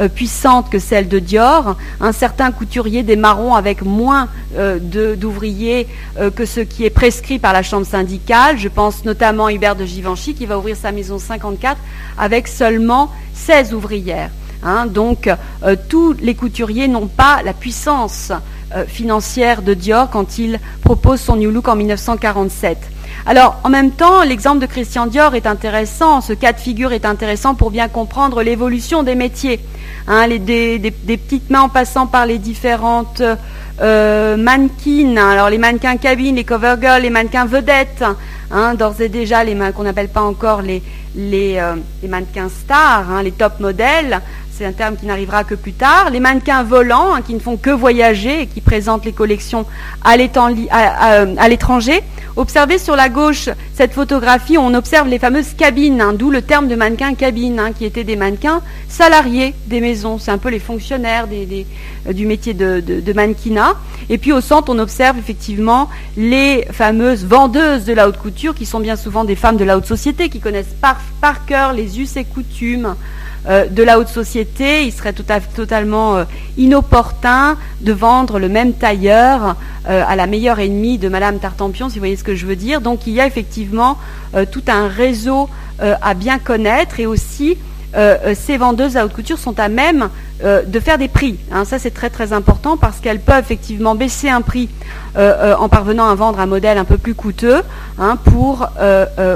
euh, puissante que celle de Dior. Un certain couturier des avec moins euh, d'ouvriers euh, que ce qui est prescrit par la chambre syndicale. Je pense notamment à Hubert de Givenchy qui va ouvrir sa maison 54 avec seulement 16 ouvrières. Hein. donc tous les couturiers n'ont pas la puissance financière de Dior quand il propose son New Look en 1947. Alors, en même temps, l'exemple de Christian Dior est intéressant, ce cas de figure est intéressant pour bien comprendre l'évolution des métiers. Hein, des, petites mains en passant par les différentes euh, mannequins, alors les mannequins cabines, les cover girls, les mannequins vedettes, hein, d'ores et déjà les qu'on n'appelle pas encore les, les, euh, mannequins stars, hein, les top modèles, c'est un terme qui n'arrivera que plus tard, les mannequins volants qui ne font que voyager et qui présentent les collections à l'étranger, Observez sur la gauche cette photographie on observe les fameuses cabines, hein, d'où le terme de mannequin cabine, hein, qui étaient des mannequins salariés des maisons. C'est un peu les fonctionnaires euh, du métier de, mannequinat. Et puis au centre, on observe effectivement les fameuses vendeuses de la haute couture, qui sont bien souvent des femmes de la haute société, qui connaissent par cœur les us et coutumes euh, de la haute société, il serait totalement euh, inopportun de vendre le même tailleur euh, à la meilleure ennemie de Madame Tartampion, si vous voyez ce que je veux dire. Donc il y a effectivement tout un réseau à bien connaître et aussi ces vendeuses à haute couture sont à même de faire des prix. Hein. ça c'est très très important parce qu'elles peuvent effectivement baisser un prix en parvenant à vendre un modèle un peu plus coûteux hein, pour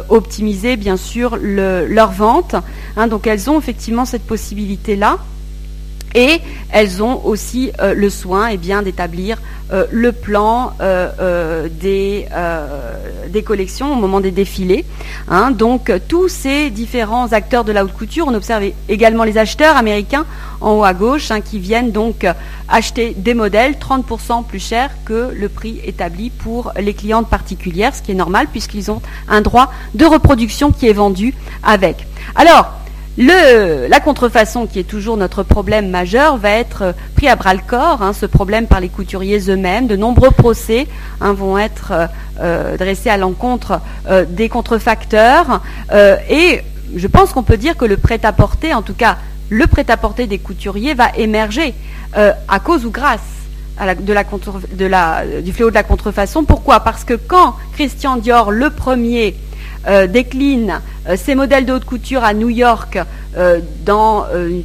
optimiser bien sûr leur vente. Hein, donc elles ont effectivement cette possibilité-là. Et elles ont aussi euh, le soin eh d'établir euh, le plan euh, des, des, collections au moment des défilés. Hein. donc tous ces différents acteurs de la haute couture, on observe également les acheteurs américains en haut à gauche hein, qui viennent donc acheter des modèles 30% plus chers que le prix établi pour les clientes particulières, ce qui est normal puisqu'ils ont un droit de reproduction qui est vendu avec. Alors, la contrefaçon, qui est toujours notre problème majeur, va être euh, pris à bras le corps, hein, ce problème par les couturiers eux-mêmes. De nombreux procès hein, vont être euh, euh, dressés à l'encontre des contrefacteurs. et je pense qu'on peut dire que le prêt-à-porter, en tout cas le prêt-à-porter des couturiers, va émerger à cause ou grâce du fléau de la contrefaçon. Pourquoi? Parce que quand Christian Dior, le premier, décline ces modèles de haute couture à New York euh, dans euh,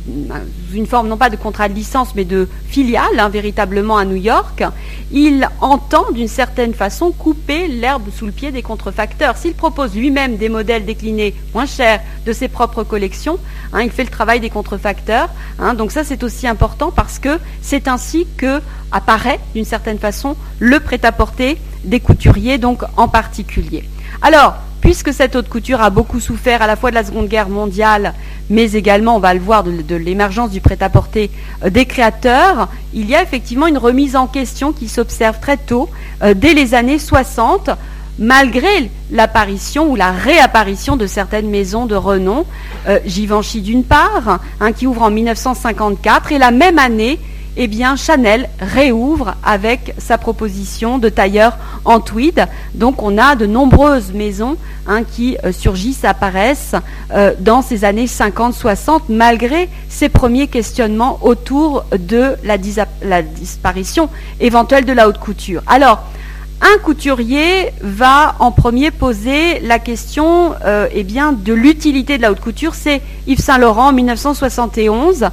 une, forme non pas de contrat de licence mais de filiale hein, véritablement à New York, il entend d'une certaine façon couper l'herbe sous le pied des contrefacteurs. S'il propose lui-même des modèles déclinés moins chers de ses propres collections, hein, il fait le travail des contrefacteurs. Hein. donc ça c'est aussi important parce que c'est ainsi que apparaît d'une certaine façon le prêt-à-porter des couturiers donc en particulier. Alors, puisque cette haute couture a beaucoup souffert à la fois de la Seconde Guerre mondiale, mais également, on va le voir, de, l'émergence du prêt-à-porter euh, des créateurs, il y a effectivement une remise en question qui s'observe très tôt, euh, dès les années 60, malgré l'apparition ou la réapparition de certaines maisons de renom, euh, Givenchy d'une part, hein, qui ouvre en 1954, et la même année, eh bien, Chanel réouvre avec sa proposition de tailleur en tweed. Donc, on a de nombreuses maisons hein, qui euh, surgissent, apparaissent euh, dans ces années 50-60, malgré ces premiers questionnements autour de la, disparition éventuelle de la haute couture. Alors, un couturier va en premier poser la question euh, eh de l'utilité de la haute couture. C'est Yves Saint Laurent en 1971.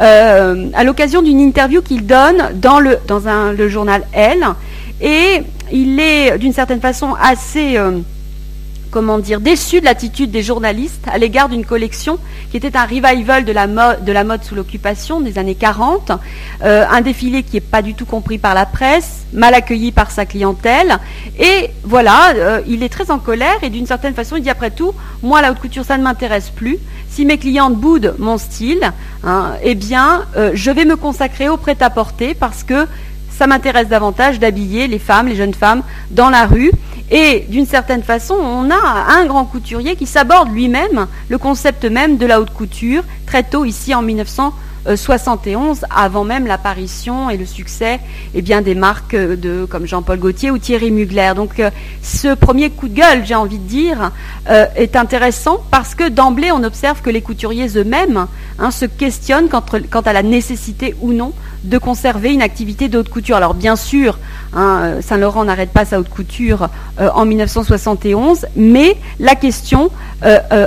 Euh, à l'occasion d'une interview qu'il donne dans, le, dans le journal Elle. Et il est d'une certaine façon assez, euh, comment dire, déçu de l'attitude des journalistes à l'égard d'une collection qui était un revival de la mode, sous l'occupation des années 40, euh, un défilé qui n'est pas du tout compris par la presse, mal accueilli par sa clientèle. Et voilà, il est très en colère et d'une certaine façon, il dit après tout, moi la haute couture, ça ne m'intéresse plus si mes clientes boudent mon style, hein, eh bien, euh, je vais me consacrer au prêt-à-porter parce que ça m'intéresse davantage d'habiller les femmes, les jeunes femmes dans la rue. Et d'une certaine façon, on a un grand couturier qui s'aborde lui-même le concept même de la haute couture très tôt ici en 1900. 71, avant même l'apparition et le succès eh des marques de, comme Jean-Paul Gaultier ou Thierry Mugler. Donc euh, ce premier coup de gueule, j'ai envie de dire, euh, est intéressant parce que d'emblée, on observe que les couturiers eux-mêmes hein, se questionnent quant, à la nécessité ou non de conserver une activité de haute couture. Alors bien sûr, hein, Saint-Laurent n'arrête pas sa haute couture euh, en 1971, mais la question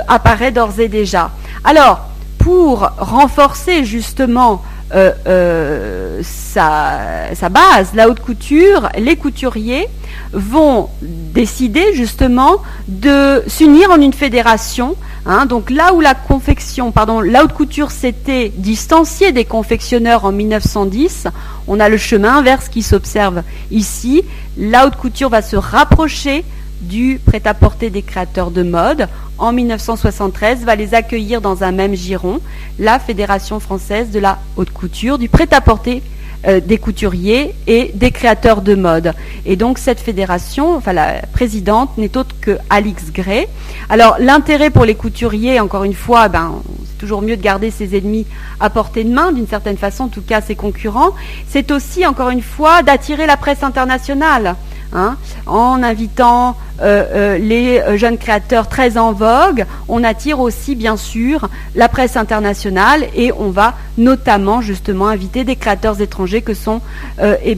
apparaît d'ores et déjà. Alors, pour renforcer justement euh, euh, sa, base, la haute couture, les couturiers vont décider justement de s'unir en une fédération. Hein. donc là où la confection, la haute couture s'était distanciée des confectionneurs en 1910, on a le chemin inverse qui s'observe ici. La haute couture va se rapprocher du prêt-à-porter des créateurs de mode en 1973 va les accueillir dans un même giron, la Fédération française de la haute couture, du prêt-à-porter euh, des couturiers et des créateurs de mode. Et donc cette fédération, enfin la présidente n'est autre que Alix Gray. Alors l'intérêt pour les couturiers, encore une fois, ben, c'est toujours mieux de garder ses ennemis à portée de main, d'une certaine façon, en tout cas ses concurrents. C'est aussi, encore une fois, d'attirer la presse internationale. Hein, en invitant euh, euh, les jeunes créateurs très en vogue. On attire aussi, bien sûr, la presse internationale et on va notamment, justement, inviter des créateurs étrangers que sont euh, eh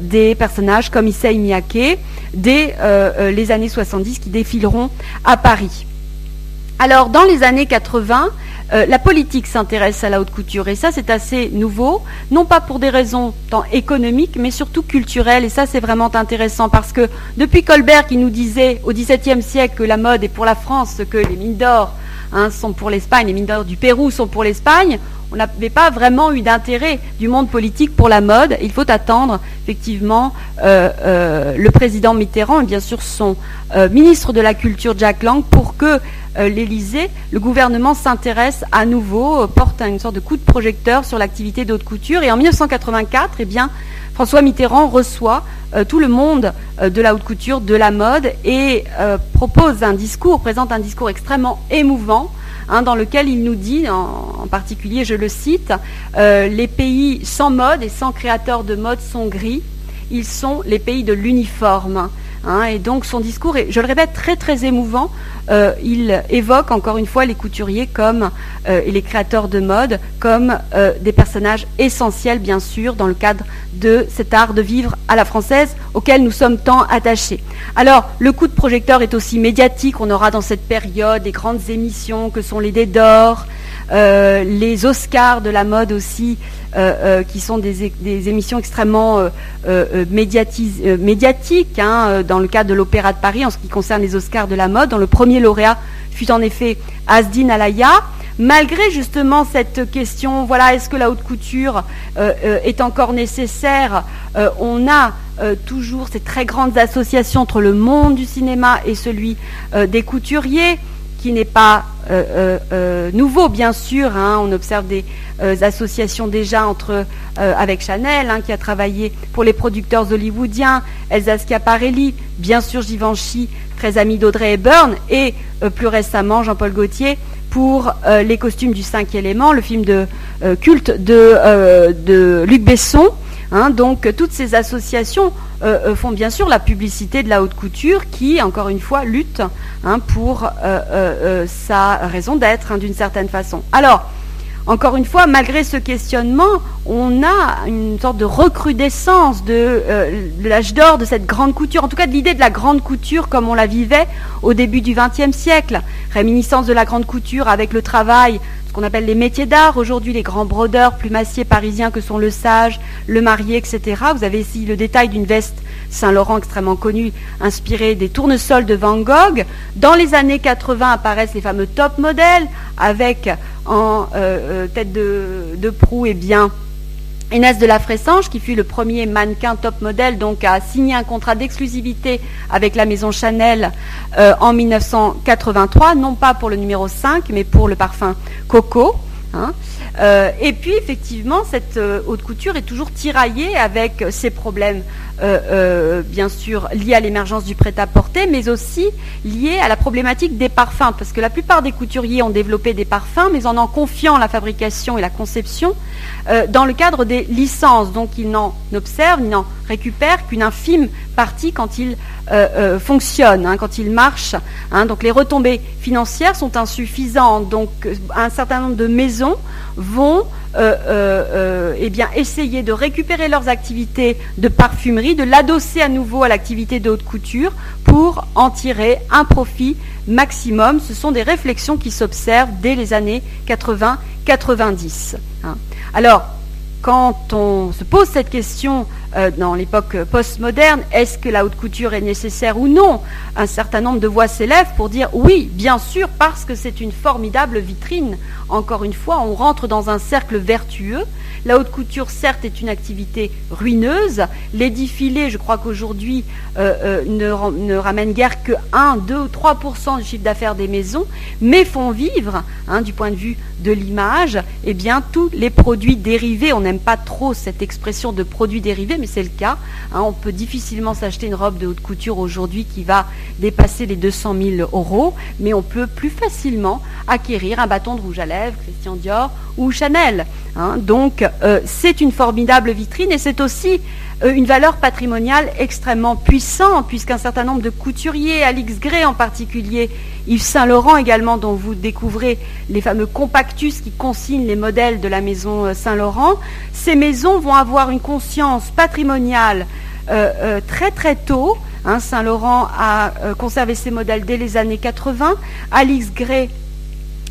des personnages comme Issei Miyake dès les années 70 qui défileront à Paris. Alors, dans les années 80, euh, la politique s'intéresse à la haute couture et ça c'est assez nouveau, non pas pour des raisons tant économiques mais surtout culturelles et ça c'est vraiment intéressant parce que depuis Colbert qui nous disait au XVIIe siècle que la mode est pour la France ce que les mines d'or hein, sont pour l'Espagne, les mines d'or du Pérou sont pour l'Espagne, on n'avait pas vraiment eu d'intérêt du monde politique pour la mode. Il faut attendre effectivement euh, euh, le président Mitterrand et bien sûr son ministre de la Culture Jack Lang pour que euh, l'Élysée, le gouvernement s'intéresse à nouveau, euh, porte une sorte de coup de projecteur sur l'activité d'haute couture. Et en 1984, eh bien, François Mitterrand reçoit euh, tout le monde de la haute couture, de la mode, et propose un discours, présente un discours extrêmement émouvant, hein, dans lequel il nous dit, en, particulier, je le cite, les pays sans mode et sans créateurs de mode sont gris, ils sont les pays de l'uniforme. Hein, et donc son discours est, je le répète, très très émouvant. Euh, il évoque encore une fois les couturiers comme euh, et les créateurs de mode comme euh, des personnages essentiels, bien sûr, dans le cadre de cet art de vivre à la française auquel nous sommes tant attachés. Alors, le coup de projecteur est aussi médiatique. On aura dans cette période des grandes émissions que sont les Dés d'or, les Oscars de la mode aussi, qui sont des, émissions extrêmement médiatiques hein, dans le cadre de l'Opéra de Paris en ce qui concerne les Oscars de la mode. Dans le premier lauréat fut en effet Asdin Alaya. Malgré justement cette question, voilà, est-ce que la haute couture euh, euh, est encore nécessaire euh, On a toujours ces très grandes associations entre le monde du cinéma et celui des couturiers, qui n'est pas nouveau, bien sûr. Hein. on observe des associations déjà entre, avec Chanel, hein, qui a travaillé pour les producteurs hollywoodiens, Elsa Schiaparelli, bien sûr Givenchy très ami d'Audrey Hepburn, et euh, plus récemment Jean-Paul Gaultier pour euh, les costumes du 5 élément, le film de euh, culte de, Luc Besson. Hein. donc toutes ces associations font bien sûr la publicité de la haute couture qui, encore une fois, lutte hein, pour sa raison d'être hein, d'une certaine façon. Alors, encore une fois, malgré ce questionnement, on a une sorte de recrudescence euh, de, l'âge d'or de cette grande couture, en tout cas de l'idée de la grande couture comme on la vivait au début du XXe siècle. Réminiscence de la grande couture avec le travail, qu'on appelle les métiers d'art, aujourd'hui les grands brodeurs plumassiers parisiens que sont le sage, le marié, etc. Vous avez ici le détail d'une veste Saint-Laurent extrêmement connue, inspirée des tournesols de Van Gogh. Dans les années 80 apparaissent les fameux top modèles avec en euh, euh, tête de, proue et eh bien Inès de la Fressange, qui fut le premier mannequin top modèle, donc a signé un contrat d'exclusivité avec la maison Chanel euh, en 1983, non pas pour le numéro 5, mais pour le parfum Coco. Hein. et puis effectivement, cette haute couture est toujours tiraillée avec ses problèmes euh, euh, bien sûr lié à l'émergence du prêt-à-porter, mais aussi lié à la problématique des parfums, parce que la plupart des couturiers ont développé des parfums, mais en en confiant la fabrication et la conception euh, dans le cadre des licences. Donc ils n'en observent, ils n'en récupèrent qu'une infime partie quand ils fonctionnent, hein, quand ils marchent. Hein. Donc les retombées financières sont insuffisantes. Donc un certain nombre de maisons vont euh, euh, euh, eh essayer de récupérer leurs activités de parfumerie, de l'adosser à nouveau à l'activité de haute couture pour en tirer un profit maximum. Ce sont des réflexions qui s'observent dès les années 80-90. Hein. Alors, quand on se pose cette question euh, dans l'époque postmoderne, est-ce que la haute couture est nécessaire ou non? Un certain nombre de voix s'élèvent pour dire oui, bien sûr, parce que c'est une formidable vitrine. Encore une fois, on rentre dans un cercle vertueux la haute couture, certes, est une activité ruineuse. Les défilés, je crois qu'aujourd'hui, euh, euh, ne, ramènent guère que 1, 2 ou 3% du chiffre d'affaires des maisons, mais font vivre, hein, du point de vue de l'image, eh bien, tous les produits dérivés. On n'aime pas trop cette expression de produits dérivés, mais c'est le cas. Hein. on peut difficilement s'acheter une robe de haute couture aujourd'hui qui va dépasser les 200 000 euros, mais on peut plus facilement acquérir un bâton de rouge à lèvres, Christian Dior ou Chanel. Hein. donc euh, c'est une formidable vitrine et c'est aussi une valeur patrimoniale extrêmement puissante puisqu'un certain nombre de couturiers, Alix Gray en particulier, Yves Saint Laurent également dont vous découvrez les fameux compactus qui consignent les modèles de la maison euh, Saint Laurent, ces maisons vont avoir une conscience patrimoniale très très tôt. Hein. Saint Laurent a conservé ses modèles dès les années 80. Alix Gray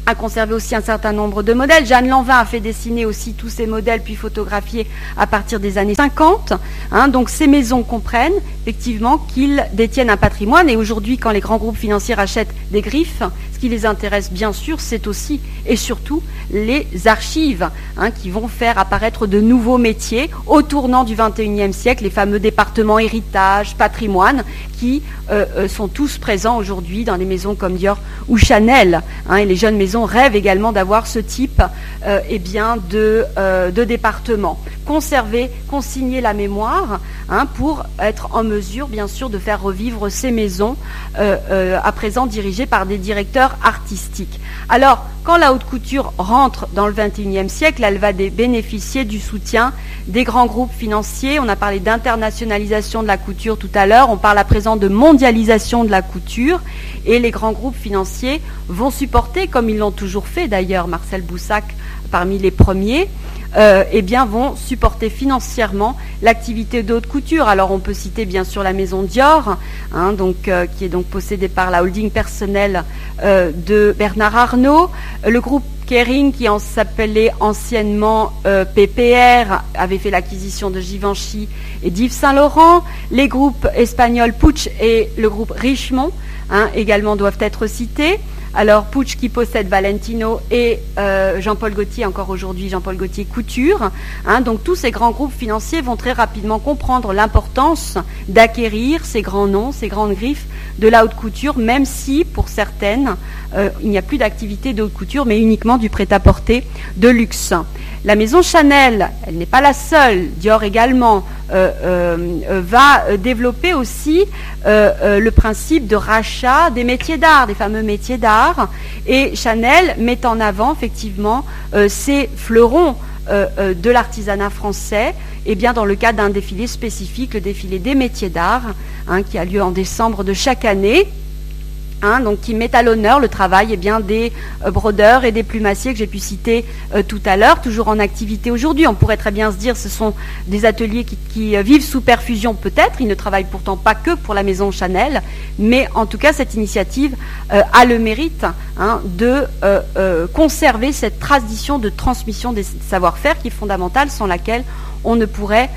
a conservé aussi un certain nombre de modèles. Jeanne Lanvin a fait dessiner aussi tous ces modèles, puis photographier à partir des années 50. Hein. donc ces maisons comprennent effectivement qu'ils détiennent un patrimoine. Et aujourd'hui, quand les grands groupes financiers achètent des griffes, ce qui les intéresse bien sûr, c'est aussi et surtout les archives hein, qui vont faire apparaître de nouveaux métiers au tournant du XXIe siècle, les fameux départements héritage, patrimoine, qui euh, euh, sont tous présents aujourd'hui dans des maisons comme Dior ou Chanel. Hein, et les jeunes maisons rêvent également d'avoir ce type euh, eh bien, de, département. Conserver, consigner la mémoire hein, pour être en mesure, bien sûr, de faire revivre ces maisons à présent dirigées par des directeurs artistiques. Alors, quand la haute couture rentre dans le XXIe siècle, elle va bénéficier du soutien des grands groupes financiers. On a parlé d'internationalisation de la couture tout à l'heure, on parle à présent de mondialisation de la couture, et les grands groupes financiers vont supporter, comme ils l'ont toujours fait d'ailleurs, Marcel Boussac parmi les premiers, euh, eh vont supporter financièrement l'activité de haute couture. Alors, on peut citer bien sûr la maison Dior, hein, euh, qui est donc possédée par la holding personnelle euh, de Bernard Arnault, le groupe Kering, qui s'appelait anciennement PPR, avait fait l'acquisition de Givenchy et d'Yves Saint-Laurent. Les groupes espagnols Puig et le groupe Richemont hein, également doivent être cités. Alors Puig qui possède Valentino et euh, Jean-Paul Gaultier, encore aujourd'hui Jean-Paul Gaultier Couture. Hein. donc tous ces grands groupes financiers vont très rapidement comprendre l'importance d'acquérir ces grands noms, ces grandes griffes de la haute couture, même si pour certaines, euh, il n'y a plus d'activité de haute couture, mais uniquement du prêt-à-porter de luxe. La maison Chanel, elle n'est pas la seule, Dior également, euh, euh, va développer aussi le principe de rachat des métiers d'art, des fameux métiers d'art. Et Chanel met en avant effectivement ces fleurons de l'artisanat français, bien dans le cadre d'un défilé spécifique, le défilé des métiers d'art, hein, qui a lieu en décembre de chaque année. Hein, qui met à l'honneur le travail eh des euh, brodeurs et des plumassiers que j'ai pu citer euh, tout à l'heure, toujours en activité aujourd'hui. On pourrait très bien se dire ce sont des ateliers qui, euh, vivent sous perfusion peut-être, ils ne travaillent pourtant pas que pour la maison Chanel, mais en tout cas cette initiative a le mérite hein, de conserver cette tradition de transmission des savoir-faire qui est fondamentale, sans laquelle on ne pourrait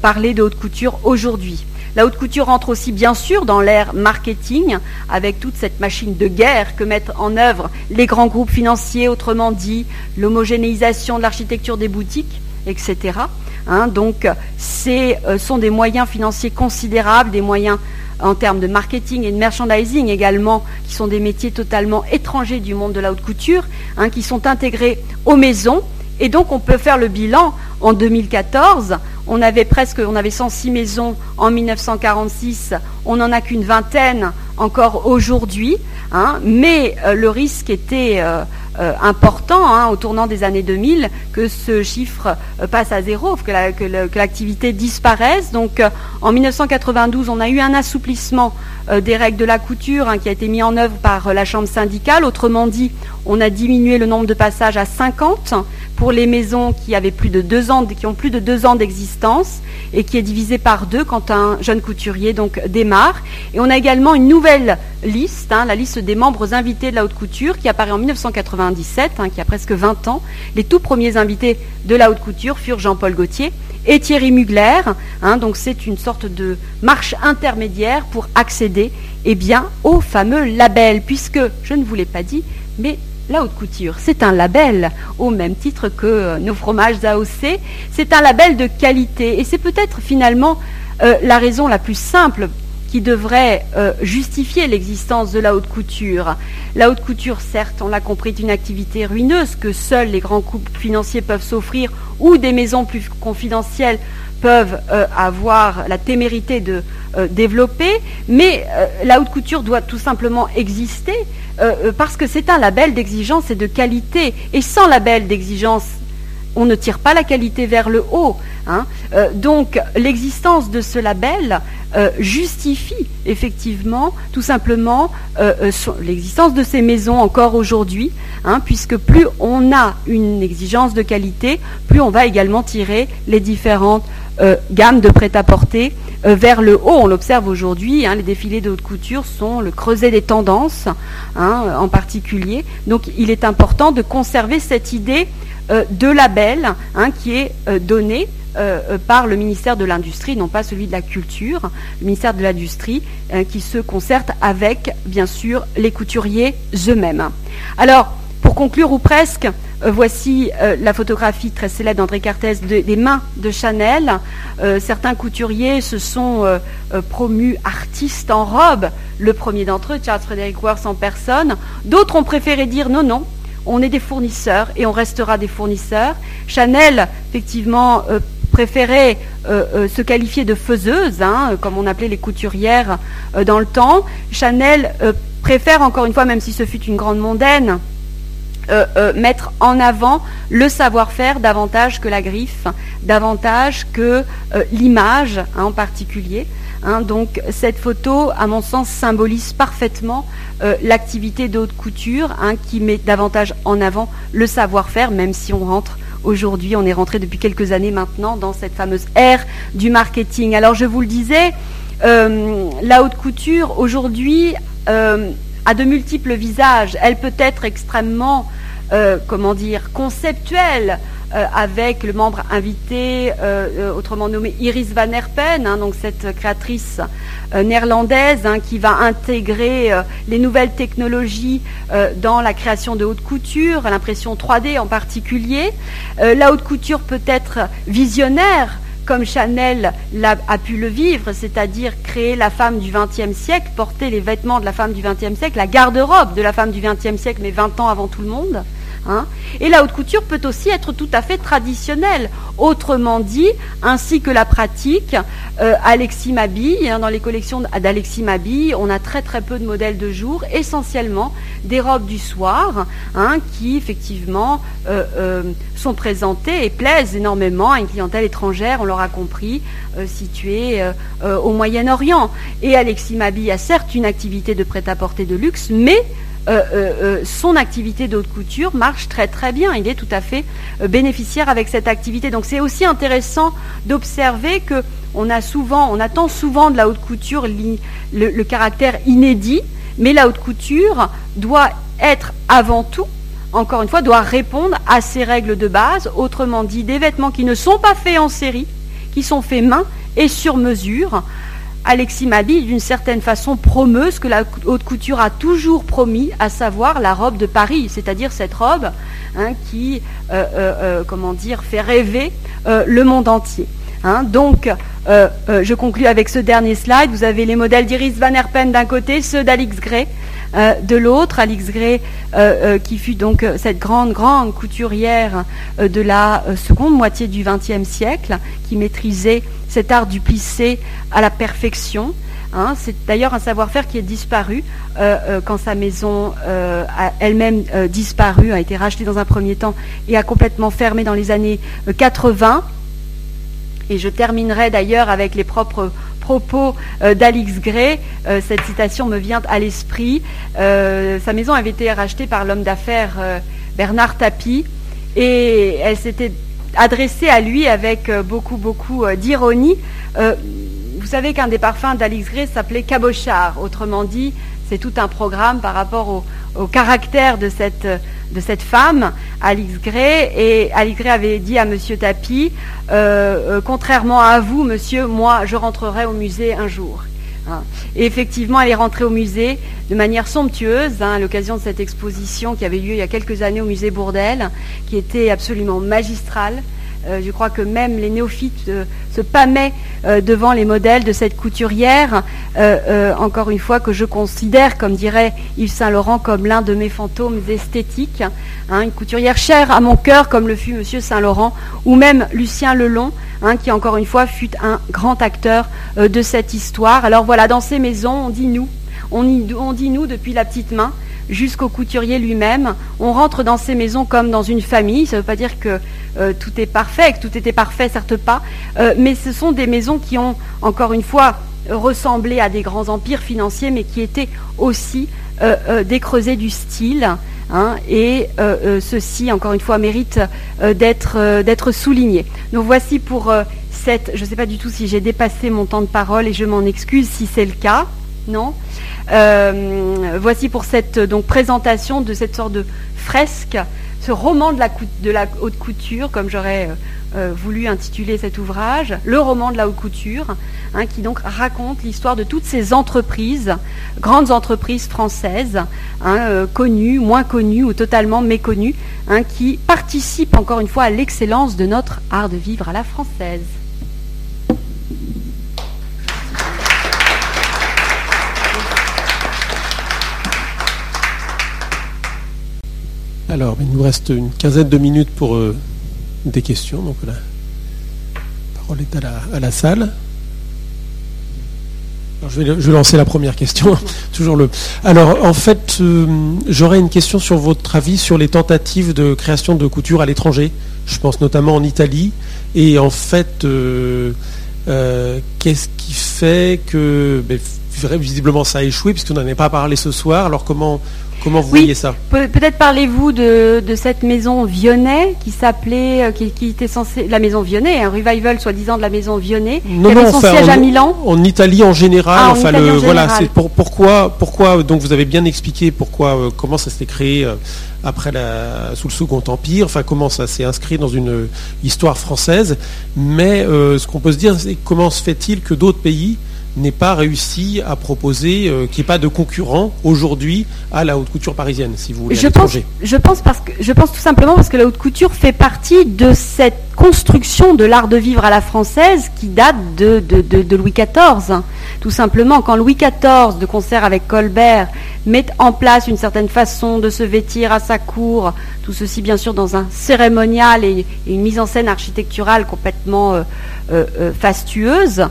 parler de haute couture aujourd'hui. La haute couture entre aussi bien sûr dans l'ère marketing, avec toute cette machine de guerre que mettent en œuvre les grands groupes financiers, autrement dit l'homogénéisation de l'architecture des boutiques, etc. Hein, donc, ce euh, sont des moyens financiers considérables, des moyens en termes de marketing et de merchandising également, qui sont des métiers totalement étrangers du monde de la haute couture, hein, qui sont intégrés aux maisons. Et donc, on peut faire le bilan en 2014 on avait presque, on avait 106 maisons en 1946, on n'en a qu'une vingtaine encore aujourd'hui, hein. mais euh, le risque était euh, euh, important hein, au tournant des années 2000 que ce chiffre passe à zéro, que, l'activité disparaisse. Donc en 1992, on a eu un assouplissement des règles de la couture hein, qui a été mis en œuvre par la Chambre syndicale. Autrement dit, on a diminué le nombre de passages à 50 pour les maisons qui avaient plus de deux ans, qui ont plus de deux ans d'existence et qui est divisé par deux quand un jeune couturier donc démarre. Et on a également une nouvelle liste, hein, la liste des membres invités de la haute couture qui apparaît en 1997, hein, qui a presque 20 ans. Les tout premiers invités de la haute couture furent Jean-Paul Gaultier et Thierry Mugler. Hein, donc c'est une sorte de marche intermédiaire pour accéder eh bien, au fameux label, puisque, je ne vous l'ai pas dit, mais la haute couture, c'est un label, au même titre que nos fromages AOC, c'est un label de qualité. Et c'est peut-être finalement euh, la raison la plus simple qui devrait euh, justifier l'existence de la haute couture. La haute couture, certes, on l'a compris, est une activité ruineuse que seuls les grands couples financiers peuvent s'offrir ou des maisons plus confidentielles peuvent euh, avoir la témérité de développer, mais la haute couture doit tout simplement exister euh, euh, parce que c'est un label d'exigence et de qualité. Et sans label d'exigence, on ne tire pas la qualité vers le haut. Hein. Euh, donc l'existence de ce label justifie effectivement tout simplement l'existence de ces maisons encore aujourd'hui, hein, puisque plus on a une exigence de qualité, plus on va également tirer les différentes gammes de prêt-à-porter euh, vers le haut. On l'observe aujourd'hui, hein, les défilés de haute couture sont le creuset des tendances en particulier. Donc il est important de conserver cette idée euh, de label hein, qui est euh, donnée par le ministère de l'Industrie, non pas celui de la Culture, le ministère de l'Industrie qui se concerte avec, bien sûr, les couturiers eux-mêmes. Alors, pour conclure, ou presque, euh, voici euh, la photographie très célèbre d'André Cartès des mains de Chanel. Euh, certains couturiers se sont promus artistes en robe. Le premier d'entre eux, Charles Frederick Worth en personne. D'autres ont préféré dire non, non, on est des fournisseurs et on restera des fournisseurs. Chanel, effectivement, préférait se qualifier de faiseuse, hein, comme on appelait les couturières dans le temps. Chanel préfère, encore une fois, même si ce fut une grande mondaine, mettre en avant le savoir-faire davantage que la griffe, davantage que l'image hein, en particulier. Hein, donc cette photo, à mon sens, symbolise parfaitement euh, l'activité de couture hein, qui met davantage en avant le savoir-faire, même si on rentre aujourd'hui, on est rentré depuis quelques années maintenant dans cette fameuse ère du marketing. Alors je vous le disais, euh, la haute couture aujourd'hui euh, a de multiples visages. Elle peut être extrêmement, comment dire, conceptuelle euh, avec le membre invité, euh, euh, autrement nommé Iris Van Herpen, hein, donc cette créatrice néerlandaise hein, qui va intégrer les nouvelles technologies dans la création de haute couture, l'impression 3D en particulier. la haute couture peut être visionnaire comme Chanel a, pu le vivre, c'est-à-dire créer la femme du XXe siècle, porter les vêtements de la femme du XXe siècle, la garde-robe de la femme du XXe siècle, mais 20 ans avant tout le monde. Hein. Et la haute couture peut aussi être tout à fait traditionnelle. Autrement dit, ainsi que la pratique, euh, Alexis Mabille, hein, dans les collections d'Alexis Mabille, on a très très peu de modèles de jour, essentiellement des robes du soir, hein, qui effectivement euh, euh, sont présentées et plaisent énormément à une clientèle étrangère, on l'aura compris, située au Moyen-Orient. Et Alexis Mabille a certes une activité de prêt-à-porter de luxe, mais euh, euh, euh, son activité d'haute couture marche très très bien. Il est tout à fait bénéficiaire avec cette activité. Donc c'est aussi intéressant d'observer que on attend souvent de la haute couture le, caractère inédit, mais la haute couture doit être avant tout encore une fois, doit répondre à ces règles de base, autrement dit, des vêtements qui ne sont pas faits en série, qui sont faits main et sur mesure, Alexis Mabi, d'une certaine façon, promeut ce que la haute couture a toujours promis, à savoir la robe de Paris, c'est-à-dire cette robe hein, qui, euh, euh, euh, comment fait rêver le monde entier. Hein. donc, je conclus avec ce dernier slide. Vous avez les modèles d'Iris Van Herpen d'un côté, ceux d'Alix Gray de l'autre. Alix Gray, qui fut donc cette grande, grande couturière de la seconde moitié du XXe siècle, qui maîtrisait cet art du plissé à la perfection. Hein. c'est d'ailleurs un savoir-faire qui est disparu euh, euh, quand sa maison euh, a elle-même disparu, a été rachetée dans un premier temps et a complètement fermé dans les années 80. Et je terminerai d'ailleurs avec les propres propos d'Alix Gray. cette citation me vient à l'esprit. sa maison avait été rachetée par l'homme d'affaires Bernard Tapie et elle s'était adressé à lui avec euh, beaucoup, beaucoup euh, d'ironie. Euh, vous savez qu'un des parfums d'Alix Gray s'appelait Cabochard. Autrement dit, c'est tout un programme par rapport au, caractère de cette, de cette femme, Alix Gray. Et Alix Gray avait dit à Monsieur Tapi, contrairement à vous, monsieur, moi, je rentrerai au musée un jour. Hein. Et effectivement, elle est rentrée au musée de manière somptueuse, hein, à l'occasion de cette exposition qui avait lieu il y a quelques années au musée Bourdelle, qui était absolument magistrale. Euh, je crois que même les néophytes euh, se pâmaient euh, devant les modèles de cette couturière, encore une fois que je considère, comme dirait Yves Saint-Laurent, comme l'un de mes fantômes esthétiques. Hein, une couturière chère à mon cœur, comme le fut Monsieur Saint-Laurent, ou même Lucien Lelon, Hein, qui encore une fois fut un grand acteur de cette histoire. Alors voilà, dans ces maisons, on dit nous, on, dit nous depuis la petite main jusqu'au couturier lui-même. On rentre dans ces maisons comme dans une famille. Ça ne veut pas dire que euh, tout est parfait, que tout était parfait, certes pas. Euh, mais ce sont des maisons qui ont, encore une fois, ressemblé à des grands empires financiers, mais qui étaient aussi des creusets du style. Hein, et euh, euh, ceci, encore une fois, mérite euh, d'être souligné. Donc voici pour cette, je ne sais pas du tout si j'ai dépassé mon temps de parole et je m'en excuse si c'est le cas, non Voici pour cette donc, présentation de cette sorte de fresque, ce roman de la, haute couture, comme j'aurais euh, voulu intituler cet ouvrage, Le roman de la haute couture, hein, qui donc raconte l'histoire de toutes ces entreprises, grandes entreprises françaises, hein, euh, connues, moins connues ou totalement méconnues, hein, qui participent encore une fois à l'excellence de notre art de vivre à la française. Alors, il nous reste une quinzaine de minutes pour euh, des questions. Donc la parole est à la, salle. je, vais, lancer la première question. Le. Alors en fait, fait, euh, j'aurais une question sur votre avis sur les tentatives de création de couture à l'étranger. Je pense notamment en Italie. Et en fait, euh, qu'est-ce qui fait que ben, visiblement ça a échoué puisqu'on n'en a pas parlé ce soir. Alors comment Comment vous voyez ça Peut-être parlez-vous de, cette maison Vionnet qui s'appelait, euh, qui, était censée, la maison Vionnet, un revival soi-disant de la maison Vionnet, non, qui avait son siège à Milan. En Italie en général. Ah, enfin, le, voilà, c'est pour, pourquoi, pourquoi. Donc vous avez bien expliqué pourquoi, euh, comment ça s'est créé. Euh, après la, sous le Second Empire, enfin comment ça s'est inscrit dans une histoire française. Mais ce qu'on peut se dire, c'est comment se fait-il que d'autres pays n'ait pas réussi à proposer, euh, qu'il n'y ait pas de concurrent aujourd'hui à la haute couture parisienne, si vous voulez. Je pense, je pense, parce que, je pense tout simplement parce que la haute couture fait partie de cette construction de l'art de vivre à la française qui date de, de, Louis XIV. Tout simplement, quand Louis XIV, de concert avec Colbert, met en place une certaine façon de se vêtir à sa cour, tout ceci bien sûr dans un cérémonial et, une mise en scène architecturale complètement euh, euh, fastueuse,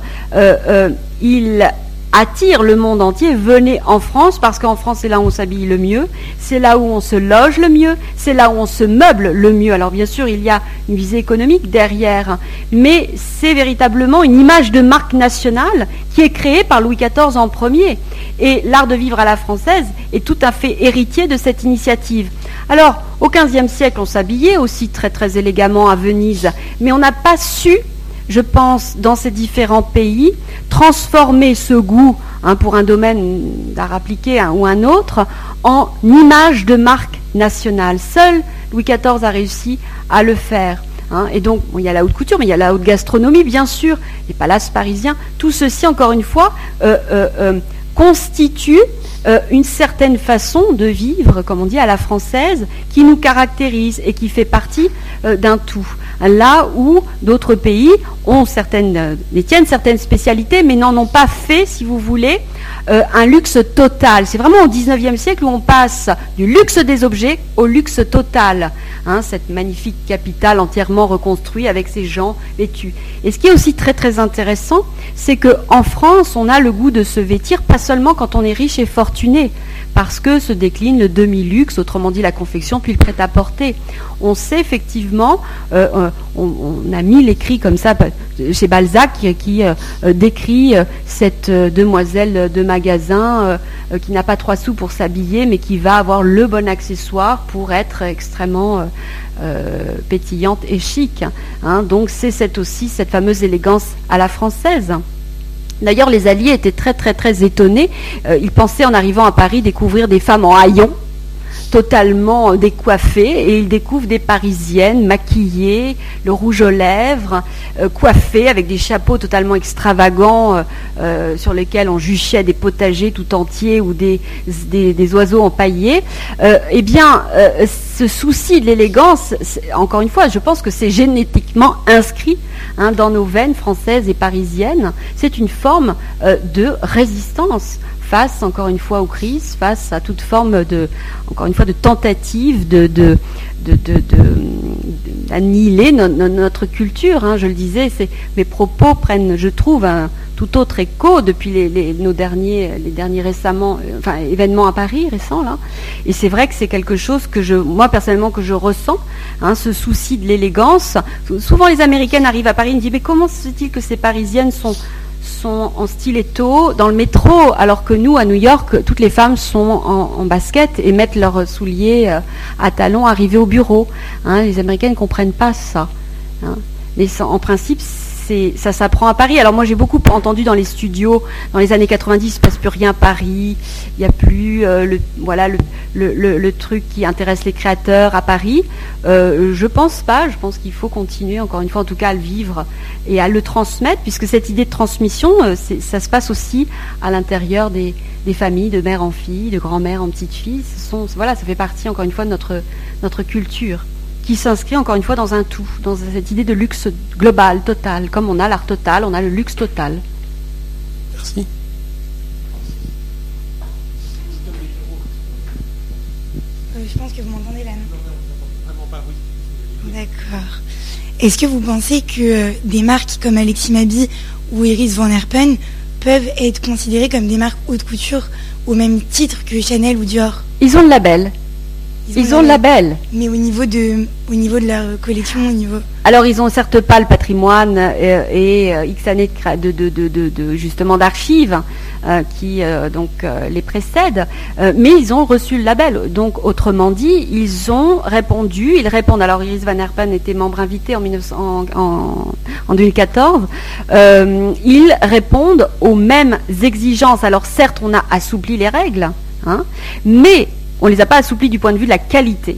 il attire le monde entier, venez en France, parce qu'en France, c'est là où on s'habille le mieux, c'est là où on se loge le mieux, c'est là où on se meuble le mieux. Alors bien sûr, il y a une visée économique derrière, mais c'est véritablement une image de marque nationale qui est créée par Louis XIV en premier. Et l'art de vivre à la française est tout à fait héritier de cette initiative. Alors, au XVe siècle, on s'habillait aussi très très élégamment à Venise, mais on n'a pas su je pense, dans ces différents pays, transformer ce goût hein, pour un domaine d'art appliqué hein, ou un autre en image de marque nationale. Seul Louis XIV a réussi à le faire. Hein. Et donc, il y a la haute couture, mais il y a la haute gastronomie, bien sûr, les palaces parisiens. Tout ceci, encore une fois, euh, euh, euh, constitue une certaine façon de vivre, comme on dit, à la française, qui nous caractérise et qui fait partie d'un tout. Là où d'autres pays ont certaines, euh, détiennent certaines spécialités, mais n'en ont pas fait, si vous voulez, euh, un luxe total. C'est vraiment au XIXe siècle où on passe du luxe des objets au luxe total. Hein, cette magnifique capitale entièrement reconstruite avec ses gens vêtus. Et ce qui est aussi très très intéressant, c'est qu'en France, on a le goût de se vêtir pas seulement quand on est riche et fortuné, parce que se décline le demi-luxe, autrement dit la confection, puis le prêt-à-porter. On sait effectivement, euh, euh, on, a mis l'écrit comme ça chez Balzac qui, décrit cette demoiselle de magasin qui n'a pas trois sous pour s'habiller, mais qui va avoir le bon accessoire pour être extrêmement pétillante et chic. Hein. Donc c'est cette aussi cette fameuse élégance à la française. D'ailleurs, les Alliés étaient très très très étonnés. Euh, ils pensaient en arrivant à Paris découvrir des femmes en haillons totalement décoiffées et ils découvrent des Parisiennes maquillées, le rouge aux lèvres, euh, coiffées avec des chapeaux totalement extravagants euh, sur lesquels on juchait des potagers tout entiers ou des, des, oiseaux empaillés. eh bien, ce souci de l'élégance, encore une fois, je pense que c'est génétiquement inscrit Hein, dans nos veines françaises et parisiennes, c'est une forme euh, de résistance face, encore une fois, aux crises, face à toute forme de, encore une fois, de tentative d'annihiler notre culture. Hein, je le disais, mes propos prennent, je trouve, un tout autre écho depuis nos derniers, les derniers récemment, euh, enfin, événements à Paris récents là. Et c'est vrai que c'est quelque chose que je, moi personnellement, que je ressens, hein, ce souci de l'élégance. Souvent, les Américaines arrivent à Paris et me disent mais comment se fait-il que ces Parisiennes sont sont en stiletto dans le métro, alors que nous, à New York, toutes les femmes sont en, basket et mettent leurs souliers euh, à talons arrivés au bureau. Hein. les Américaines ne comprennent pas ça. Hein. Mais en principe, ça s'apprend à Paris. Alors moi j'ai beaucoup entendu dans les studios, dans les années 90, il se passe plus rien à Paris, il n'y a plus euh, le, voilà, le, truc qui intéresse les créateurs à Paris. Euh, je pense pas, je pense qu'il faut continuer, encore une fois en tout cas, à le vivre et à le transmettre, puisque cette idée de transmission, euh, ça se passe aussi à l'intérieur des, familles, de mère en fille, de grand-mère en petite fille. voilà, ça fait partie encore une fois de notre culture qui s'inscrit encore une fois dans un tout, dans cette idée de luxe global, total. Comme on a l'art total, on a le luxe total. Merci. Euh, je pense que vous m'entendez là, D'accord. Est-ce que vous pensez que euh, des marques comme Alexis Mabi ou Iris Van Herpen peuvent être considérées comme des marques haute couture au même titre que Chanel ou Dior? Ils ont le label. Ils, ont le label. Mais au niveau de, au niveau de leur collection, au niveau. Alors ils ont certes pas le patrimoine euh, et euh, X années de, de, de, justement d'archives euh, qui donc les précèdent, mais ils ont reçu le label. Donc autrement dit, ils ont répondu. Ils répondent. Alors Iris Van Herpen était membre invité en, 1900, en, en 2014. ils répondent aux mêmes exigences. Alors certes, on a assoupli les règles, hein, mais on ne les a pas assouplis du point de vue de la qualité,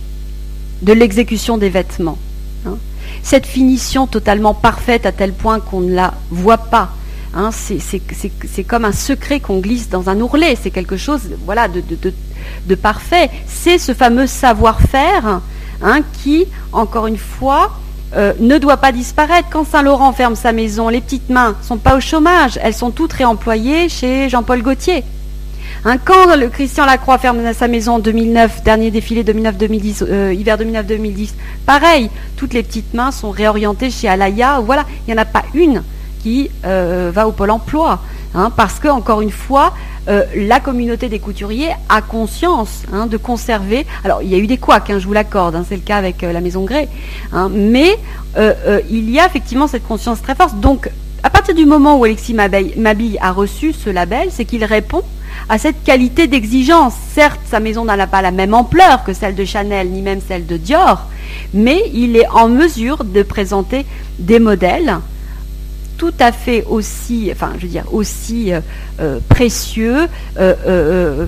de l'exécution des vêtements. Hein. Cette finition totalement parfaite à tel point qu'on ne la voit pas, hein, c'est comme un secret qu'on glisse dans un ourlet, c'est quelque chose voilà, de, parfait. C'est ce fameux savoir-faire hein, qui, encore une fois, euh, ne doit pas disparaître. Quand Saint-Laurent ferme sa maison, les petites mains ne sont pas au chômage, elles sont toutes réemployées chez Jean-Paul Gaultier. Un quand le Christian Lacroix ferme sa maison en 2009, dernier défilé 2009-2010, euh, hiver 2009-2010, pareil, toutes les petites mains sont réorientées chez Alaya. Voilà, il n'y en a pas une qui euh, va au pôle emploi. Hein, parce que, encore une fois, euh, la communauté des couturiers a conscience hein, de conserver. Alors, il y a eu des couacs, hein, je vous l'accorde, c'est le cas avec la Maison Gré, mais il y a effectivement cette conscience très forte. Donc, à partir du moment où Alexis Mabille a reçu ce label, c'est qu'il répond à cette qualité d'exigence. Certes, sa maison n'a pas la même ampleur que celle de Chanel, ni même celle de Dior, mais il est en mesure de présenter des modèles tout à fait aussi, enfin, je veux dire, aussi euh, euh, précieux, euh,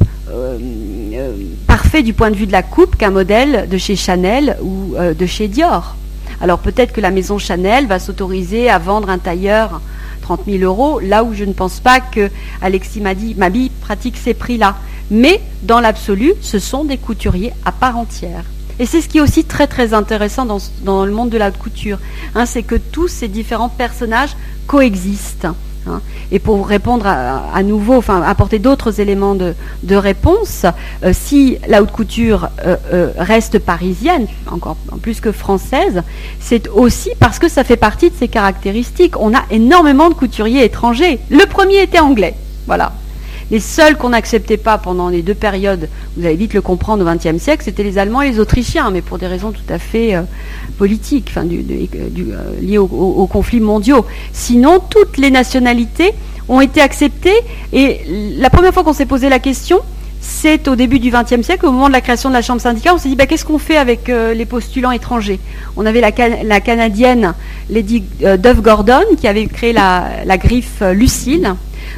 parfait du point de vue de la coupe qu'un modèle de chez Chanel ou de chez Dior. Alors peut-être que la maison Chanel va s'autoriser à vendre un tailleur 30 000 euros, là où je ne pense pas que Alexis Mabi pratique ces prix-là. Mais dans l'absolu, ce sont des couturiers à part entière. Et c'est ce qui est aussi très très intéressant dans, le monde de la couture, hein, c'est que tous ces différents personnages coexistent. Hein. Et pour répondre à, nouveau, enfin apporter d'autres éléments de, réponse, euh, si la haute couture euh, euh, reste parisienne, encore plus que française, c'est aussi parce que ça fait partie de ses caractéristiques. On a énormément de couturiers étrangers. Le premier était anglais, voilà. Les seuls qu'on n'acceptait pas pendant les deux périodes, vous allez vite le comprendre au XXe siècle, c'était les Allemands et les Autrichiens, mais pour des raisons tout à fait euh, politiques, du, euh, liées aux, conflits mondiaux. Sinon, toutes les nationalités ont été acceptées. Et la première fois qu'on s'est posé la question, c'est au début du XXe siècle, au moment de la création de la Chambre syndicale, on s'est dit bah, qu'est-ce qu'on fait avec euh, les postulants étrangers? On avait la, Canadienne Lady Dove Gordon qui avait créé la, griffe Lucille,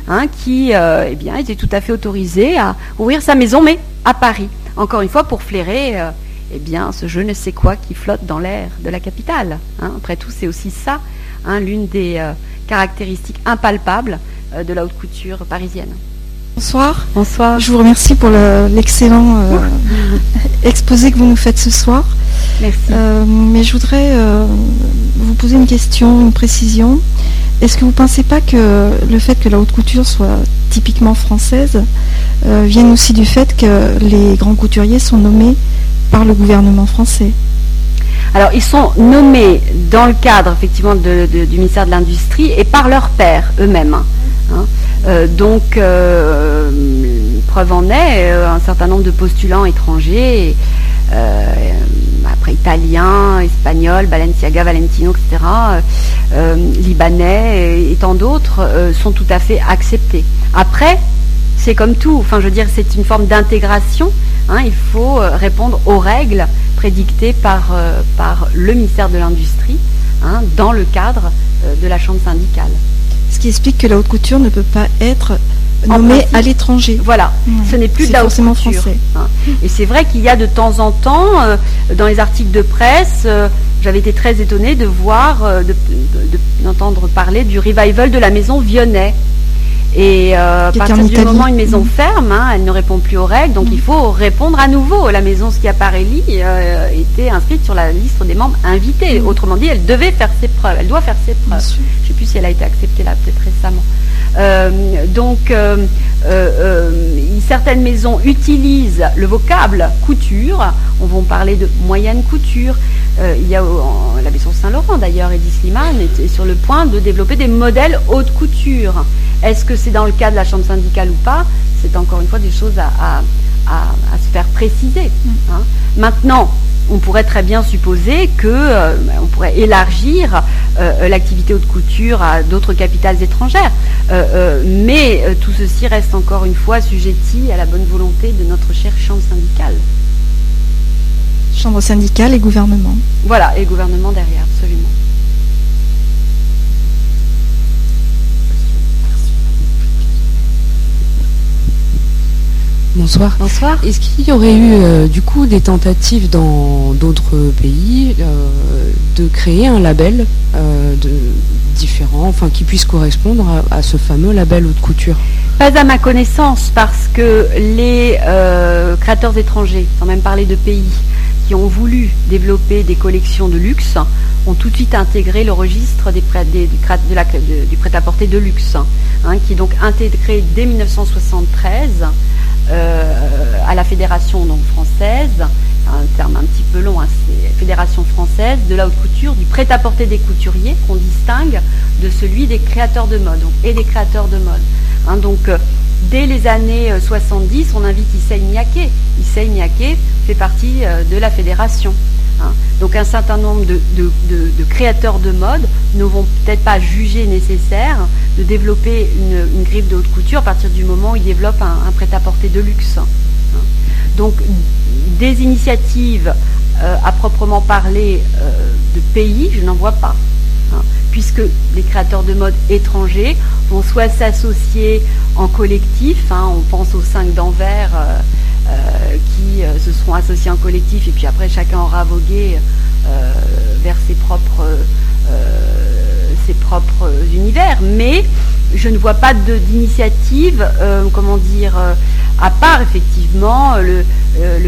Hein, qui euh, eh était tout à fait autorisé à ouvrir sa maison, mais à Paris. Encore une fois, pour flairer euh, eh bien, ce je ne sais quoi qui flotte dans l'air de la capitale. Hein. Après tout, c'est aussi ça, hein, l'une des euh, caractéristiques impalpables de la haute couture parisienne. Bonsoir. Bonsoir. Je vous remercie pour l'excellent exposé que vous nous faites ce soir. Merci. mais je voudrais vous poser une question, une précision. Est-ce que vous ne pensez pas que le fait que la haute couture soit typiquement française euh, vienne aussi du fait que les grands couturiers sont nommés par le gouvernement français? Alors, ils sont nommés dans le cadre effectivement du ministère de l'Industrie et par leurs pairs eux-mêmes. Hein. Euh, donc, euh, preuve en est, un certain nombre de postulants étrangers après italien, espagnol, Balenciaga, Valentino, etc., euh, euh, libanais et, tant d'autres euh, sont tout à fait acceptés. Après, c'est comme tout, enfin je veux dire, c'est une forme d'intégration. Hein, il faut répondre aux règles prédictées par, par le ministère de l'Industrie hein, dans le cadre de la chambre syndicale. Ce qui explique que la haute couture ne peut pas être nommé à l'étranger. Voilà, ce n'est plus de la haute couture. Hein. Et c'est vrai qu'il y a de temps en temps, euh, dans les articles de presse, euh, j'avais été très étonnée de voir, euh, d'entendre parler du revival de la maison Vionnet. Et à partir du moment où une maison ferme, hein, elle ne répond plus aux règles, donc il faut répondre à nouveau. La maison Schiaparelli était inscrite sur la liste des membres invités. Mm. Autrement dit, elle devait faire ses preuves, elle doit faire ses preuves. Je ne sais plus si elle a été acceptée là, peut-être récemment. Euh, donc, euh, euh, certaines maisons utilisent le vocable couture on va parler de moyenne couture. il y a la maison Saint-Laurent d'ailleurs, Edith Sliman est sur le point de développer des modèles haute couture. Est-ce que c'est dans le cas de la chambre syndicale ou pas C'est encore une fois des choses à, se faire préciser. Mm. Hein. Maintenant, on pourrait très bien supposer que euh, on pourrait élargir euh, l'activité haute couture à d'autres capitales étrangères. Euh, mais tout ceci reste encore une fois sujetti à la bonne volonté de notre chère chambre syndicale. Chambre syndicale et gouvernement. Voilà, et gouvernement derrière, absolument. Bonsoir. Bonsoir. Est-ce qu'il y aurait eu euh, du coup des tentatives dans d'autres pays euh, de créer un label euh, de, différent, enfin qui puisse correspondre à, ce fameux label haute couture? Pas à ma connaissance, parce que les créateurs étrangers, sans même parler de pays, qui ont voulu développer des collections de luxe, ont tout de suite intégré le registre des du prêt-à-porter de luxe, hein, qui est donc intégré dès 1973 euh, à la fédération donc, française, un terme un petit peu long, hein, c'est fédération française de la haute couture, du prêt-à-porter des couturiers qu'on distingue de celui des créateurs de mode et des créateurs de mode. Hein. donc euh, dès les années 70, euh, on invite Issei Miyake. Issei Miyake fait partie de la fédération. Hein. Donc un certain nombre de, créateurs de mode ne vont peut-être pas juger nécessaire de développer une, griffe de haute couture à partir du moment où ils développent un, prêt-à-porter de luxe. Hein. Donc des initiatives euh, à proprement parler euh, de pays, je n'en vois pas. Hein. puisque les créateurs de mode étrangers vont soit s'associer en collectif, on pense aux 5 d'Anvers, euh, qui euh, se seront associés en collectif et puis après chacun aura vogué euh, vers ses propres, ses propres univers. Mais je ne vois pas d'initiative, comment dire, à part effectivement le,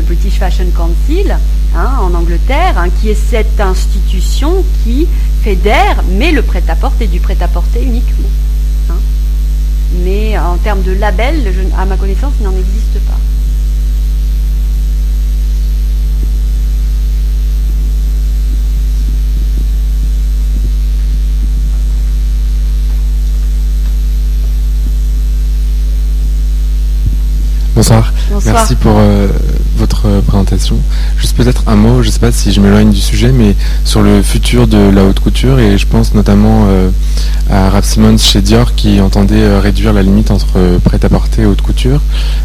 British Fashion Council hein, en Angleterre, hein, qui est cette institution qui fédère, mais le prêt-à-porter du prêt-à-porter uniquement. Hein. Mais en termes de label, à ma connaissance, il n'en existe pas. Bonsoir. Merci pour euh, votre euh, présentation. Juste peut-être un mot, je ne sais pas si je m'éloigne du sujet, mais sur le futur de la haute couture, et je pense notamment euh, à Rap Simons chez Dior qui entendait réduire la limite entre prêt-à-porter et haute couture.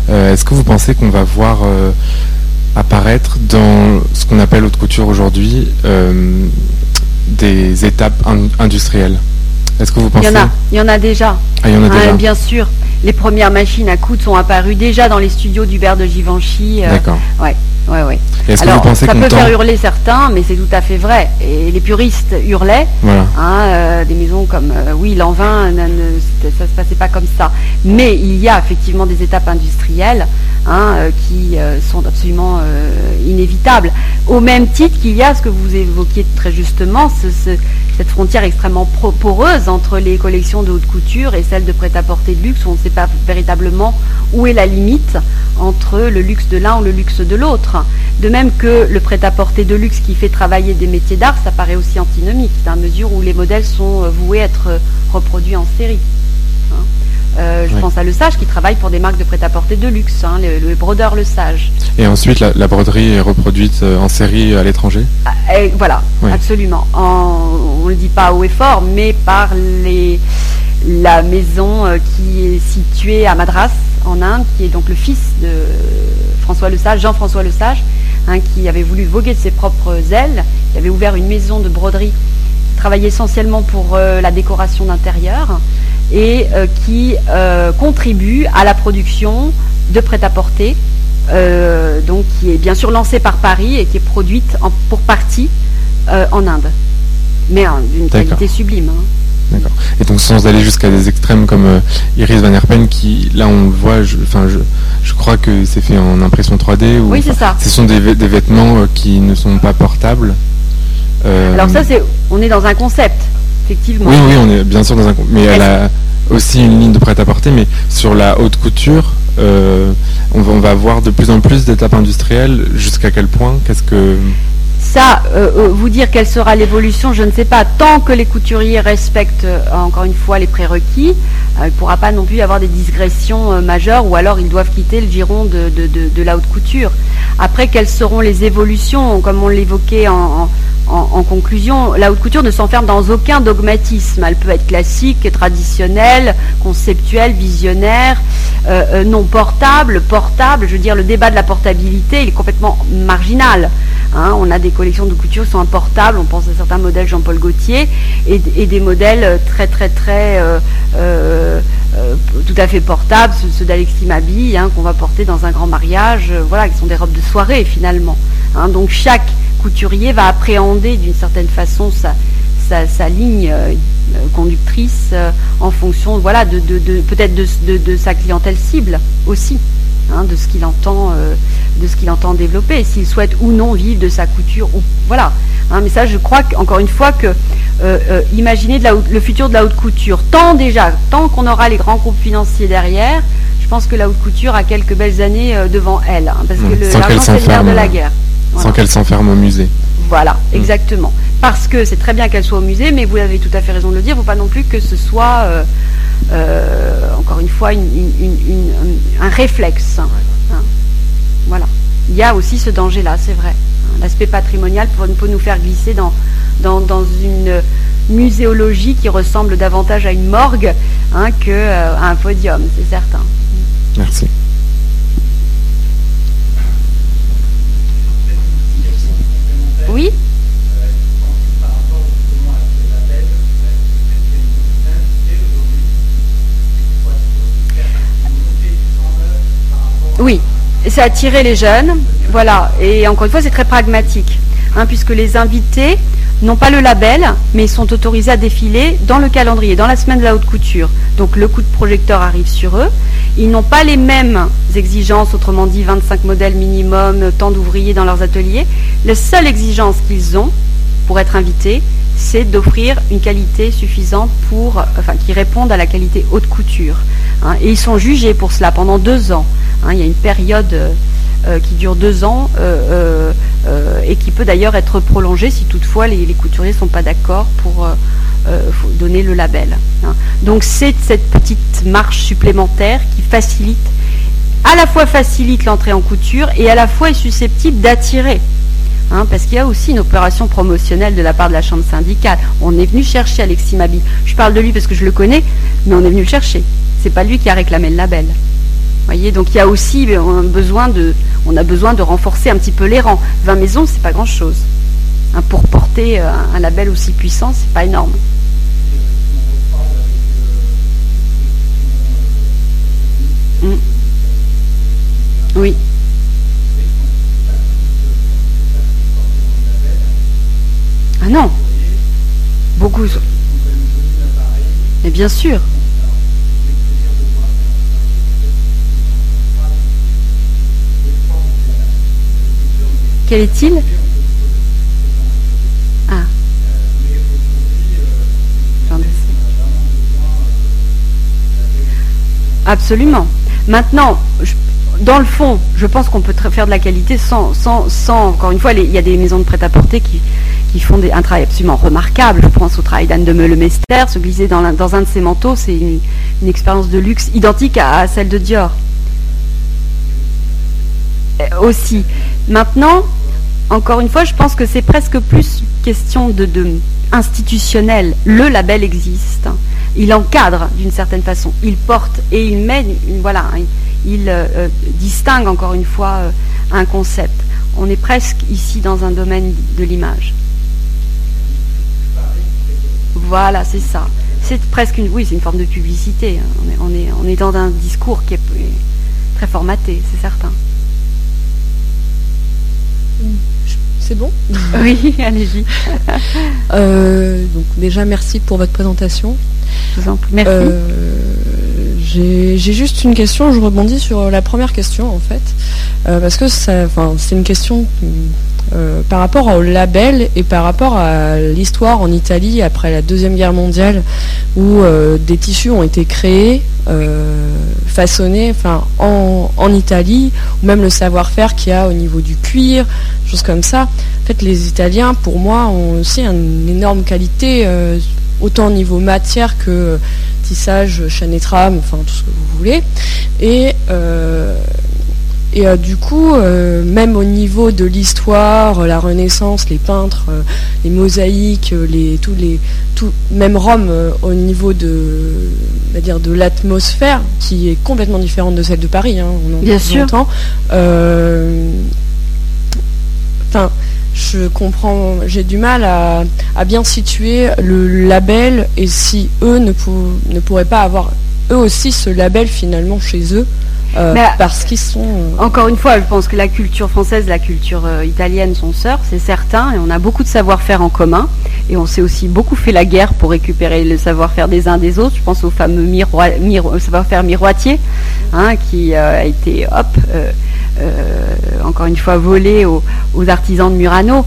Est-ce que vous pensez qu'on va voir apparaître dans ce qu'on appelle haute couture aujourd'hui des étapes industrielles? Est-ce que vous pensez Il y en a, il y en a déjà. Ah, il y en a déjà. bien sûr les premières machines à coudre sont apparues déjà dans les studios d'Hubert de Givenchy. Euh, D'accord. Ouais. Ouais, ouais. Alors, ça peut faire hurler certains, mais c'est tout à fait vrai. Et les puristes hurlaient. Hein, euh, des maisons comme, euh, oui, l'envin, ça se passait pas comme ça. Mais il y a effectivement des étapes industrielles hein, qui sont absolument inévitables. Au même titre qu'il y a ce que vous évoquiez très justement, cette frontière extrêmement poreuse entre les collections de haute couture et celles de prêt-à-porter de luxe, où on ne sait pas véritablement où est la limite entre le luxe de l'un ou le luxe de l'autre. De même que le prêt-à-porter de luxe qui fait travailler des métiers d'art, ça paraît aussi antinomique, dans la mesure où les modèles sont voués à être reproduits en série. Hein. Euh, je pense à Le Sage qui travaille pour des marques de prêt-à-porter de luxe, hein, le, brodeur Le Sage. Et ensuite, la, broderie est reproduite euh, en série à l'étranger? Ah, Voilà, absolument. on ne le dit pas haut et fort, mais par les, la maison euh, qui est située à Madras, en Inde, qui est donc le fils de François Le Sage, Jean-François Le Sage, hein, qui avait voulu voguer de ses propres ailes. Il avait ouvert une maison de broderie qui travaillait essentiellement pour la décoration d'intérieur et euh, qui euh, contribue à la production de prêt-à-porter, euh, donc qui est bien sûr lancée par Paris et qui est produite pour partie en Inde, mais d'une qualité sublime. Hein. D'accord. Et donc sans aller jusqu'à des extrêmes comme Iris Van Herpen, qui là on le voit, je, enfin je, je crois que c'est fait en impression 3D. Ou, oui, c'est ça. Ce sont des, vêtements qui ne sont pas portables. Alors ça c'est, on est dans un concept, effectivement. Oui, oui, on est bien sûr dans un, mais elle a aussi une ligne de prêt-à-porter, mais sur la haute couture, on, va, on va avoir de plus en plus d'étapes industrielles. Jusqu'à quel point? Qu'est-ce que ça, euh, euh, vous dire quelle sera l'évolution, je ne sais pas. Tant que les couturiers respectent, euh, encore une fois, les prérequis, il ne pourra pas non plus avoir des digressions majeures ou alors ils doivent quitter le giron de, la haute couture. Après, quelles seront les évolutions? Comme on l'évoquait en, conclusion, la haute couture ne s'enferme dans aucun dogmatisme. Elle peut être classique, traditionnelle, conceptuelle, visionnaire, non portable, portable. Je veux dire, le débat de la portabilité, il est complètement marginal. Hein. on a des collections de couture sont importables. On pense à certains modèles Jean-Paul Gaultier et, des modèles très, très, très euh, tout à fait portables, ceux, d'Alexis Mabi, hein, qu'on va porter dans un grand mariage. voilà, qui sont des robes de soirée finalement. Hein. donc chaque couturier va appréhender d'une certaine façon sa, ligne euh, conductrice euh, en fonction voilà, peut-être de, sa clientèle cible aussi, hein, de ce qu'il entend, euh, de ce qu'il entend développer, s'il souhaite ou non vivre de sa couture. Ou, voilà. Hein, mais ça, je crois encore une fois que imaginer de la, le futur de la haute couture, tant déjà, tant qu'on aura les grands groupes financiers derrière, je pense que la haute couture a quelques belles années devant elle, hein, parce que l'argent c'est le de la guerre. Sans qu'elle s'enferme au musée. Voilà, mm. exactement. Parce que c'est très bien qu'elle soit au musée, mais vous avez tout à fait raison de le dire, il ne faut pas non plus que ce soit, euh, encore une fois, un réflexe. Hein. Voilà. Il y a aussi ce danger-là, c'est vrai. L'aspect patrimonial peut, nous faire glisser dans, dans, une muséologie qui ressemble davantage à une morgue hein, qu'à euh, un podium, c'est certain. Merci. Oui Oui, c'est attirer les jeunes, voilà. Et encore une fois, c'est très pragmatique, hein, puisque les invités n'ont pas le label, mais ils sont autorisés à défiler dans le calendrier, dans la semaine de la haute couture. Donc le coup de projecteur arrive sur eux. Ils n'ont pas les mêmes exigences, autrement dit 25 modèles minimum, tant d'ouvriers dans leurs ateliers. La seule exigence qu'ils ont pour être invités, c'est d'offrir une qualité suffisante pour, enfin, qui réponde à la qualité haute couture. Hein. Et ils sont jugés pour cela pendant deux ans. Hein. il y a une période euh, euh, qui dure deux ans euh, et qui peut d'ailleurs être prolongée si toutefois les, couturiers ne sont pas d'accord pour donner le label. Hein. Donc c'est cette petite marche supplémentaire qui facilite, à la fois facilite l'entrée en couture et à la fois est susceptible d'attirer. Hein, parce qu'il y a aussi une opération promotionnelle de la part de la chambre syndicale. On est venu chercher Alexis Mabi. Je parle de lui parce que je le connais, mais on est venu le chercher. C'est pas lui qui a réclamé le label. Voyez, donc il y a aussi euh, besoin de, on a besoin de renforcer un petit peu les rangs. 20 maisons, c'est pas grand-chose. Hein, pour porter euh, un label aussi puissant, c'est pas énorme. Mm. Oui. Ah non. Beaucoup. Mais bien sûr. Quel est-il Ah. Absolument. Maintenant, dans le fond, je pense qu'on peut faire de la qualité sans, sans, sans encore une fois, il y a des maisons de prêt-à-porter qui, qui font un travail absolument remarquable. Je pense au travail d'Anne de Meulemester. Se glisser dans, dans un de ses manteaux, c'est une, expérience de luxe identique à, celle de Dior. Euh, aussi. Maintenant, encore une fois, je pense que c'est presque plus question de, institutionnel. Le label existe. Il encadre d'une certaine façon. Il porte et il met, voilà, il euh, euh, distingue encore une fois un concept. On est presque ici dans un domaine de l'image. Voilà, c'est ça. C'est presque une, oui, c'est une forme de publicité. On, est, on, est, dans un discours qui est très formaté, c'est certain. C'est bon Oui, allez-y. Euh, donc déjà, merci pour votre présentation. Je vous en prie. Merci. Euh, j'ai juste une question, je rebondis sur la première question en fait, euh, parce que c'est une question par rapport au label et par rapport à l'histoire en Italie après la Deuxième Guerre mondiale, où des tissus ont été créés, façonnés enfin, en, Italie, ou même le savoir-faire qu'il y a au niveau du cuir, choses comme ça. En fait, les Italiens, pour moi, ont aussi une énorme qualité, autant au niveau matière que tissage, chaîne et trame, enfin tout ce que vous voulez. Et, euh, et euh, du coup, euh, même au niveau de l'histoire, la Renaissance, les peintres, les mosaïques, les, tous les, tout, même Rome, au niveau de, dire, de l'atmosphère, qui est complètement différente de celle de Paris, hein, on en Bien sûr. Enfin, je comprends, j'ai du mal à, bien situer le label et si eux ne, ne pourraient pas avoir eux aussi ce label finalement chez eux. Euh, parce qu'ils sont. Euh, encore une fois, je pense que la culture française, la culture euh, italienne sont sœurs, c'est certain, et on a beaucoup de savoir-faire en commun, et on s'est aussi beaucoup fait la guerre pour récupérer le savoir-faire des uns des autres. Je pense au fameux savoir-faire miroitier, hein, qui a été, hop, encore une fois volé aux, artisans de Murano.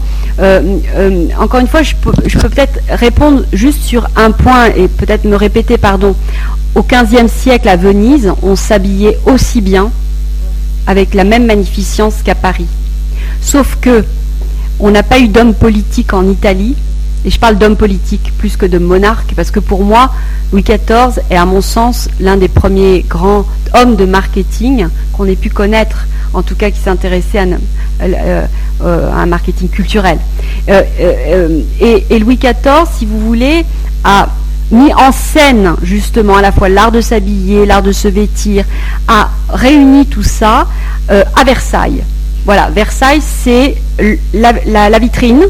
encore une fois, je peux, je peux peut-être répondre juste sur un point et peut-être me répéter, pardon. Au XVe siècle, à Venise, on s'habillait aussi bien, avec la même magnificence qu'à Paris. Sauf que on n'a pas eu d'homme politique en Italie, et je parle d'homme politique plus que de monarque, parce que pour moi, Louis XIV est à mon sens l'un des premiers grands hommes de marketing qu'on ait pu connaître, en tout cas qui s'intéressait à, euh, euh, un marketing culturel. Euh, et, Louis XIV, si vous voulez, a mis en scène justement à la fois l'art de s'habiller, l'art de se vêtir, a réuni tout ça euh, à Versailles. Voilà, Versailles, c'est la, vitrine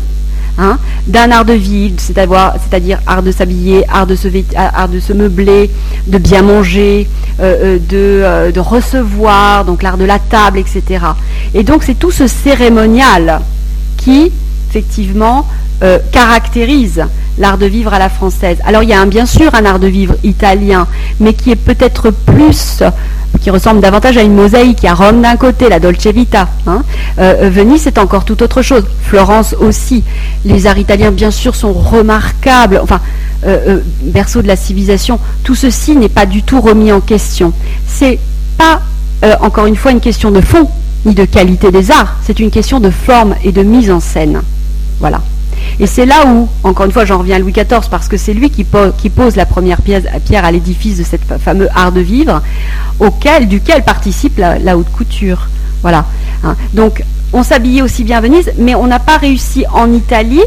hein, d'un art de vivre, c'est-à-dire art de s'habiller, art, de se meubler, de bien manger, euh, euh, de, de, recevoir, donc l'art de la table, etc. Et donc c'est tout ce cérémonial qui, effectivement, caractérise l'art de vivre à la française. Alors il y a bien sûr un art de vivre italien, mais qui est peut-être plus, qui ressemble davantage à une mosaïque. Il y a Rome d'un côté, la Dolce Vita. Hein. Euh, euh, Venise, c'est encore tout autre chose. Florence aussi. Les arts italiens, bien sûr, sont remarquables. Enfin, euh, berceau de la civilisation. Tout ceci n'est pas du tout remis en question. C'est pas, encore une fois, une question de fond ni de qualité des arts. C'est une question de forme et de mise en scène. Voilà. Et c'est là où, encore une fois, j'en reviens à Louis XIV, parce que c'est lui qui, pose la première pierre à l'édifice de cette fameux art de vivre, auquel, duquel participe la, haute couture. Voilà. Hein. Donc, on s'habillait aussi bien à Venise, mais on n'a pas réussi en Italie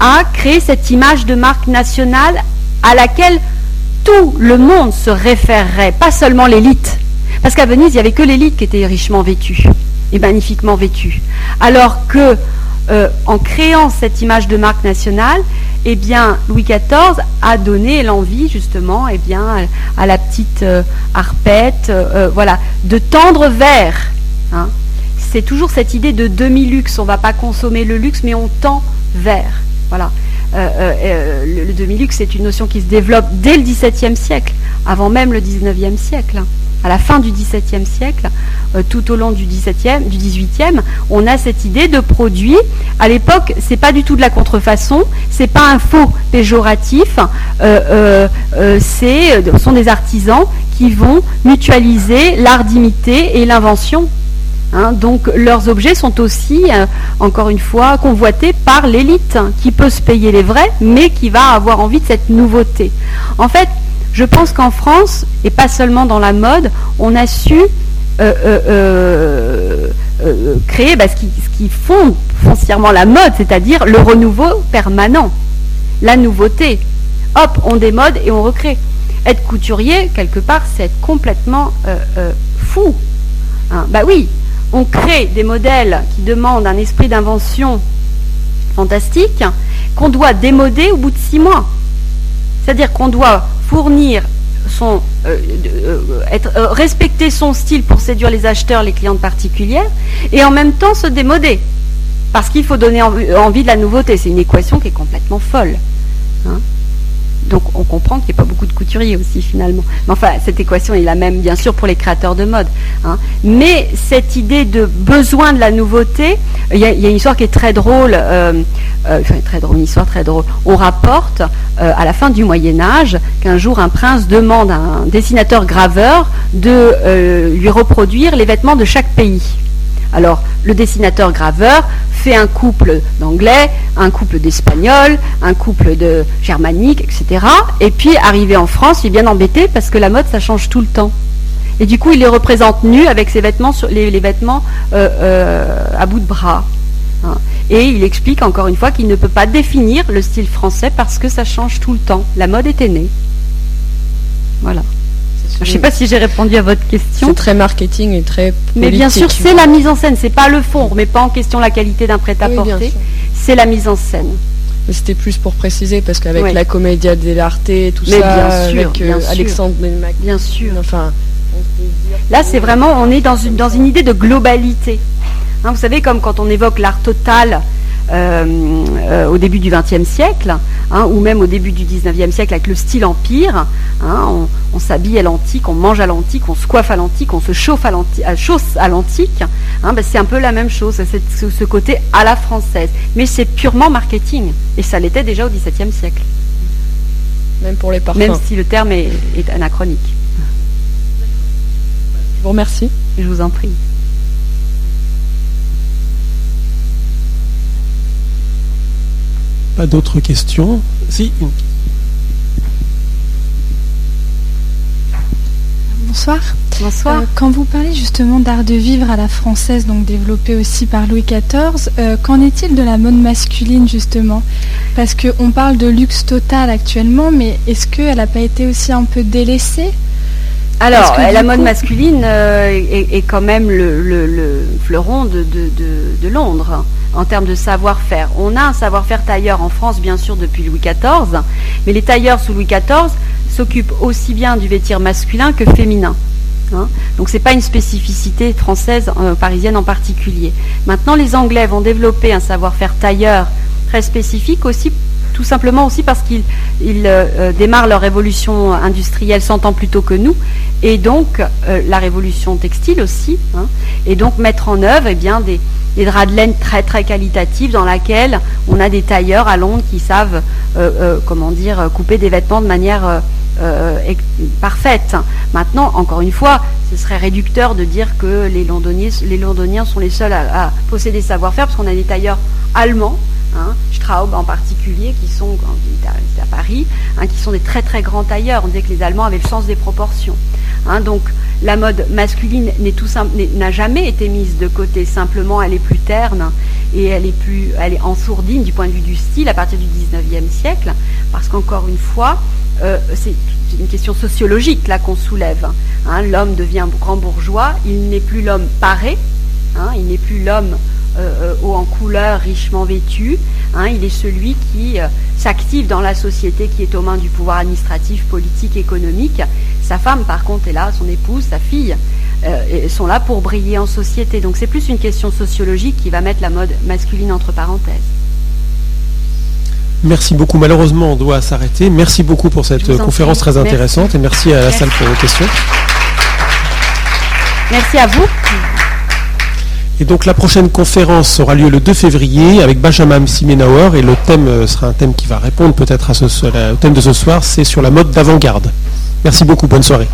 à créer cette image de marque nationale à laquelle tout le monde se référerait, pas seulement l'élite. Parce qu'à Venise, il n'y avait que l'élite qui était richement vêtue et magnifiquement vêtue. Alors que euh, en créant cette image de marque nationale, eh Louis XIV a donné l'envie justement eh à la petite euh, arpette euh, voilà, de tendre vers. Hein. C'est toujours cette idée de demi-luxe. On ne va pas consommer le luxe, mais on tend vers. Voilà. le, demi-luxe, c'est une notion qui se développe dès le XVIIe siècle, avant même le XIXe siècle. Hein à la fin du XVIIe siècle, euh, tout au long du XVIIe, du XVIIIe, on a cette idée de produit. À l'époque, c'est pas du tout de la contrefaçon, c'est pas un faux péjoratif, euh, euh, c'est, ce sont des artisans qui vont mutualiser l'art d'imiter et l'invention. Hein. donc leurs objets sont aussi, encore une fois, convoités par l'élite, qui peut se payer les vrais, mais qui va avoir envie de cette nouveauté. En fait, je pense qu'en France, et pas seulement dans la mode, on a su euh, euh, euh, créer bah, ce, qui, ce foncièrement la mode, c'est-à-dire le renouveau permanent, la nouveauté. Hop, on démode et on recrée. Être couturier, quelque part, c'est être complètement fou. Hein. bah oui, on crée des modèles qui demandent un esprit d'invention fantastique qu'on doit démoder au bout de six mois. C'est-à-dire qu'on doit euh, euh, euh, respecter son style pour séduire les acheteurs, les clientes particulières, et en même temps se démoder. Parce qu'il faut donner envie, de la nouveauté. C'est une équation qui est complètement folle. Hein. Donc on comprend qu'il n'y a pas beaucoup de couturiers aussi finalement. Mais enfin, cette équation est la même bien sûr pour les créateurs de mode. Hein. Mais cette idée de besoin de la nouveauté, il y, a une histoire qui est très drôle, euh, euh, enfin très drôle, une histoire très drôle. On rapporte euh, à la fin du Moyen Âge qu'un jour un prince demande à un dessinateur graveur de lui reproduire les vêtements de chaque pays. Alors, le dessinateur graveur fait un couple d'anglais, un couple d'espagnol, un couple de germanique, etc. Et puis, arrivé en France, il est bien embêté parce que la mode, ça change tout le temps. Et du coup, il les représente nus avec ses vêtements, les, vêtements euh, euh, à bout de bras. Hein. Et il explique encore une fois qu'il ne peut pas définir le style français parce que ça change tout le temps. La mode était née. Voilà. Je ne sais pas si j'ai répondu à votre question. C'est très marketing et très. Mais bien sûr, c'est la mise en scène, c'est pas le fond. On remet pas en question la qualité d'un prêt-à-porter. c'est la mise en scène. Mais c'était plus pour préciser parce qu'avec la comédia dell'arte, tout ça, avec euh, Alexandre Benmac. Bien sûr. Enfin, là, c'est vraiment, on est dans une, dans une idée de globalité. Hein, vous savez, comme quand on évoque l'art total, euh, euh, au début du XXe siècle, hein, ou même au début du XIXe siècle avec le style empire. Hein, on, s'habille à l'antique, on mange à l'antique, on se coiffe à l'antique, on se chauffe à l'antique, chausse à l'antique. Hein, ben, c'est un peu la même chose, c'est ce côté à la française. Mais c'est purement marketing, et ça l'était déjà au XVIIe siècle. Même pour les parfums. Même si le terme est, est anachronique. Je vous remercie. Je vous en prie. Pas d'autres questions. Si, Bonsoir. Bonsoir. Euh, quand vous parlez justement d'art de vivre à la française, donc développé aussi par Louis XIV, euh, qu'en est-il de la mode masculine justement? Parce qu'on parle de luxe total actuellement, mais est-ce qu'elle n'a pas été aussi un peu délaissée? Alors, la mode masculine euh, est, quand même le, fleuron de Londres en termes de savoir-faire. On a un savoir-faire tailleur en France, bien sûr, depuis Louis XIV, mais les tailleurs sous Louis XIV s'occupent aussi bien du vêtir masculin que féminin. Hein. Donc ce n'est pas une spécificité française, euh, parisienne en particulier. Maintenant, les Anglais vont développer un savoir-faire tailleur très spécifique aussi tout simplement aussi parce qu'ils euh, euh, démarrent leur révolution industrielle 100 ans plus tôt que nous, et donc la révolution textile aussi, hein. et donc mettre en œuvre eh bien, des, des draps de laine très très qualitatifs dans laquelle on a des tailleurs à Londres qui savent euh, euh, comment dire couper des vêtements de manière euh, parfaite. Maintenant, encore une fois, ce serait réducteur de dire que les Londoniens, sont les seuls à, posséder savoir-faire parce qu'on a des tailleurs allemands. Hein, Straub en particulier, qui sont, quand à, à Paris, hein, qui sont des très très grands tailleurs. On disait que les Allemands avaient le sens des proportions. Hein, donc la mode masculine n'a jamais été mise de côté. Simplement, elle est plus terne et elle est plus, elle est en sourdine du point de vue du style à partir du 19e siècle, parce qu'encore une fois, euh, c'est une question sociologique là qu'on soulève. Hein. l'homme devient grand bourgeois, il n'est plus l'homme paré, hein, il n'est plus l'homme haut en couleur, richement vêtu. il est celui qui s'active dans la société qui est aux mains du pouvoir administratif, politique, économique sa femme, par contre, est là, son épouse, sa fille, euh, sont là pour briller en société. Donc c'est plus une question sociologique qui va mettre la mode masculine entre parenthèses. Merci beaucoup. Malheureusement, on doit s'arrêter. Merci beaucoup pour cette conférence très intéressante et merci à la salle pour vos questions. Merci à vous. Et donc la prochaine conférence aura lieu le 2 février avec Benjamin Simenauer et le thème euh, sera un thème qui va répondre peut-être au thème de ce soir, c'est sur la mode d'avant-garde. Merci beaucoup, bonne soirée.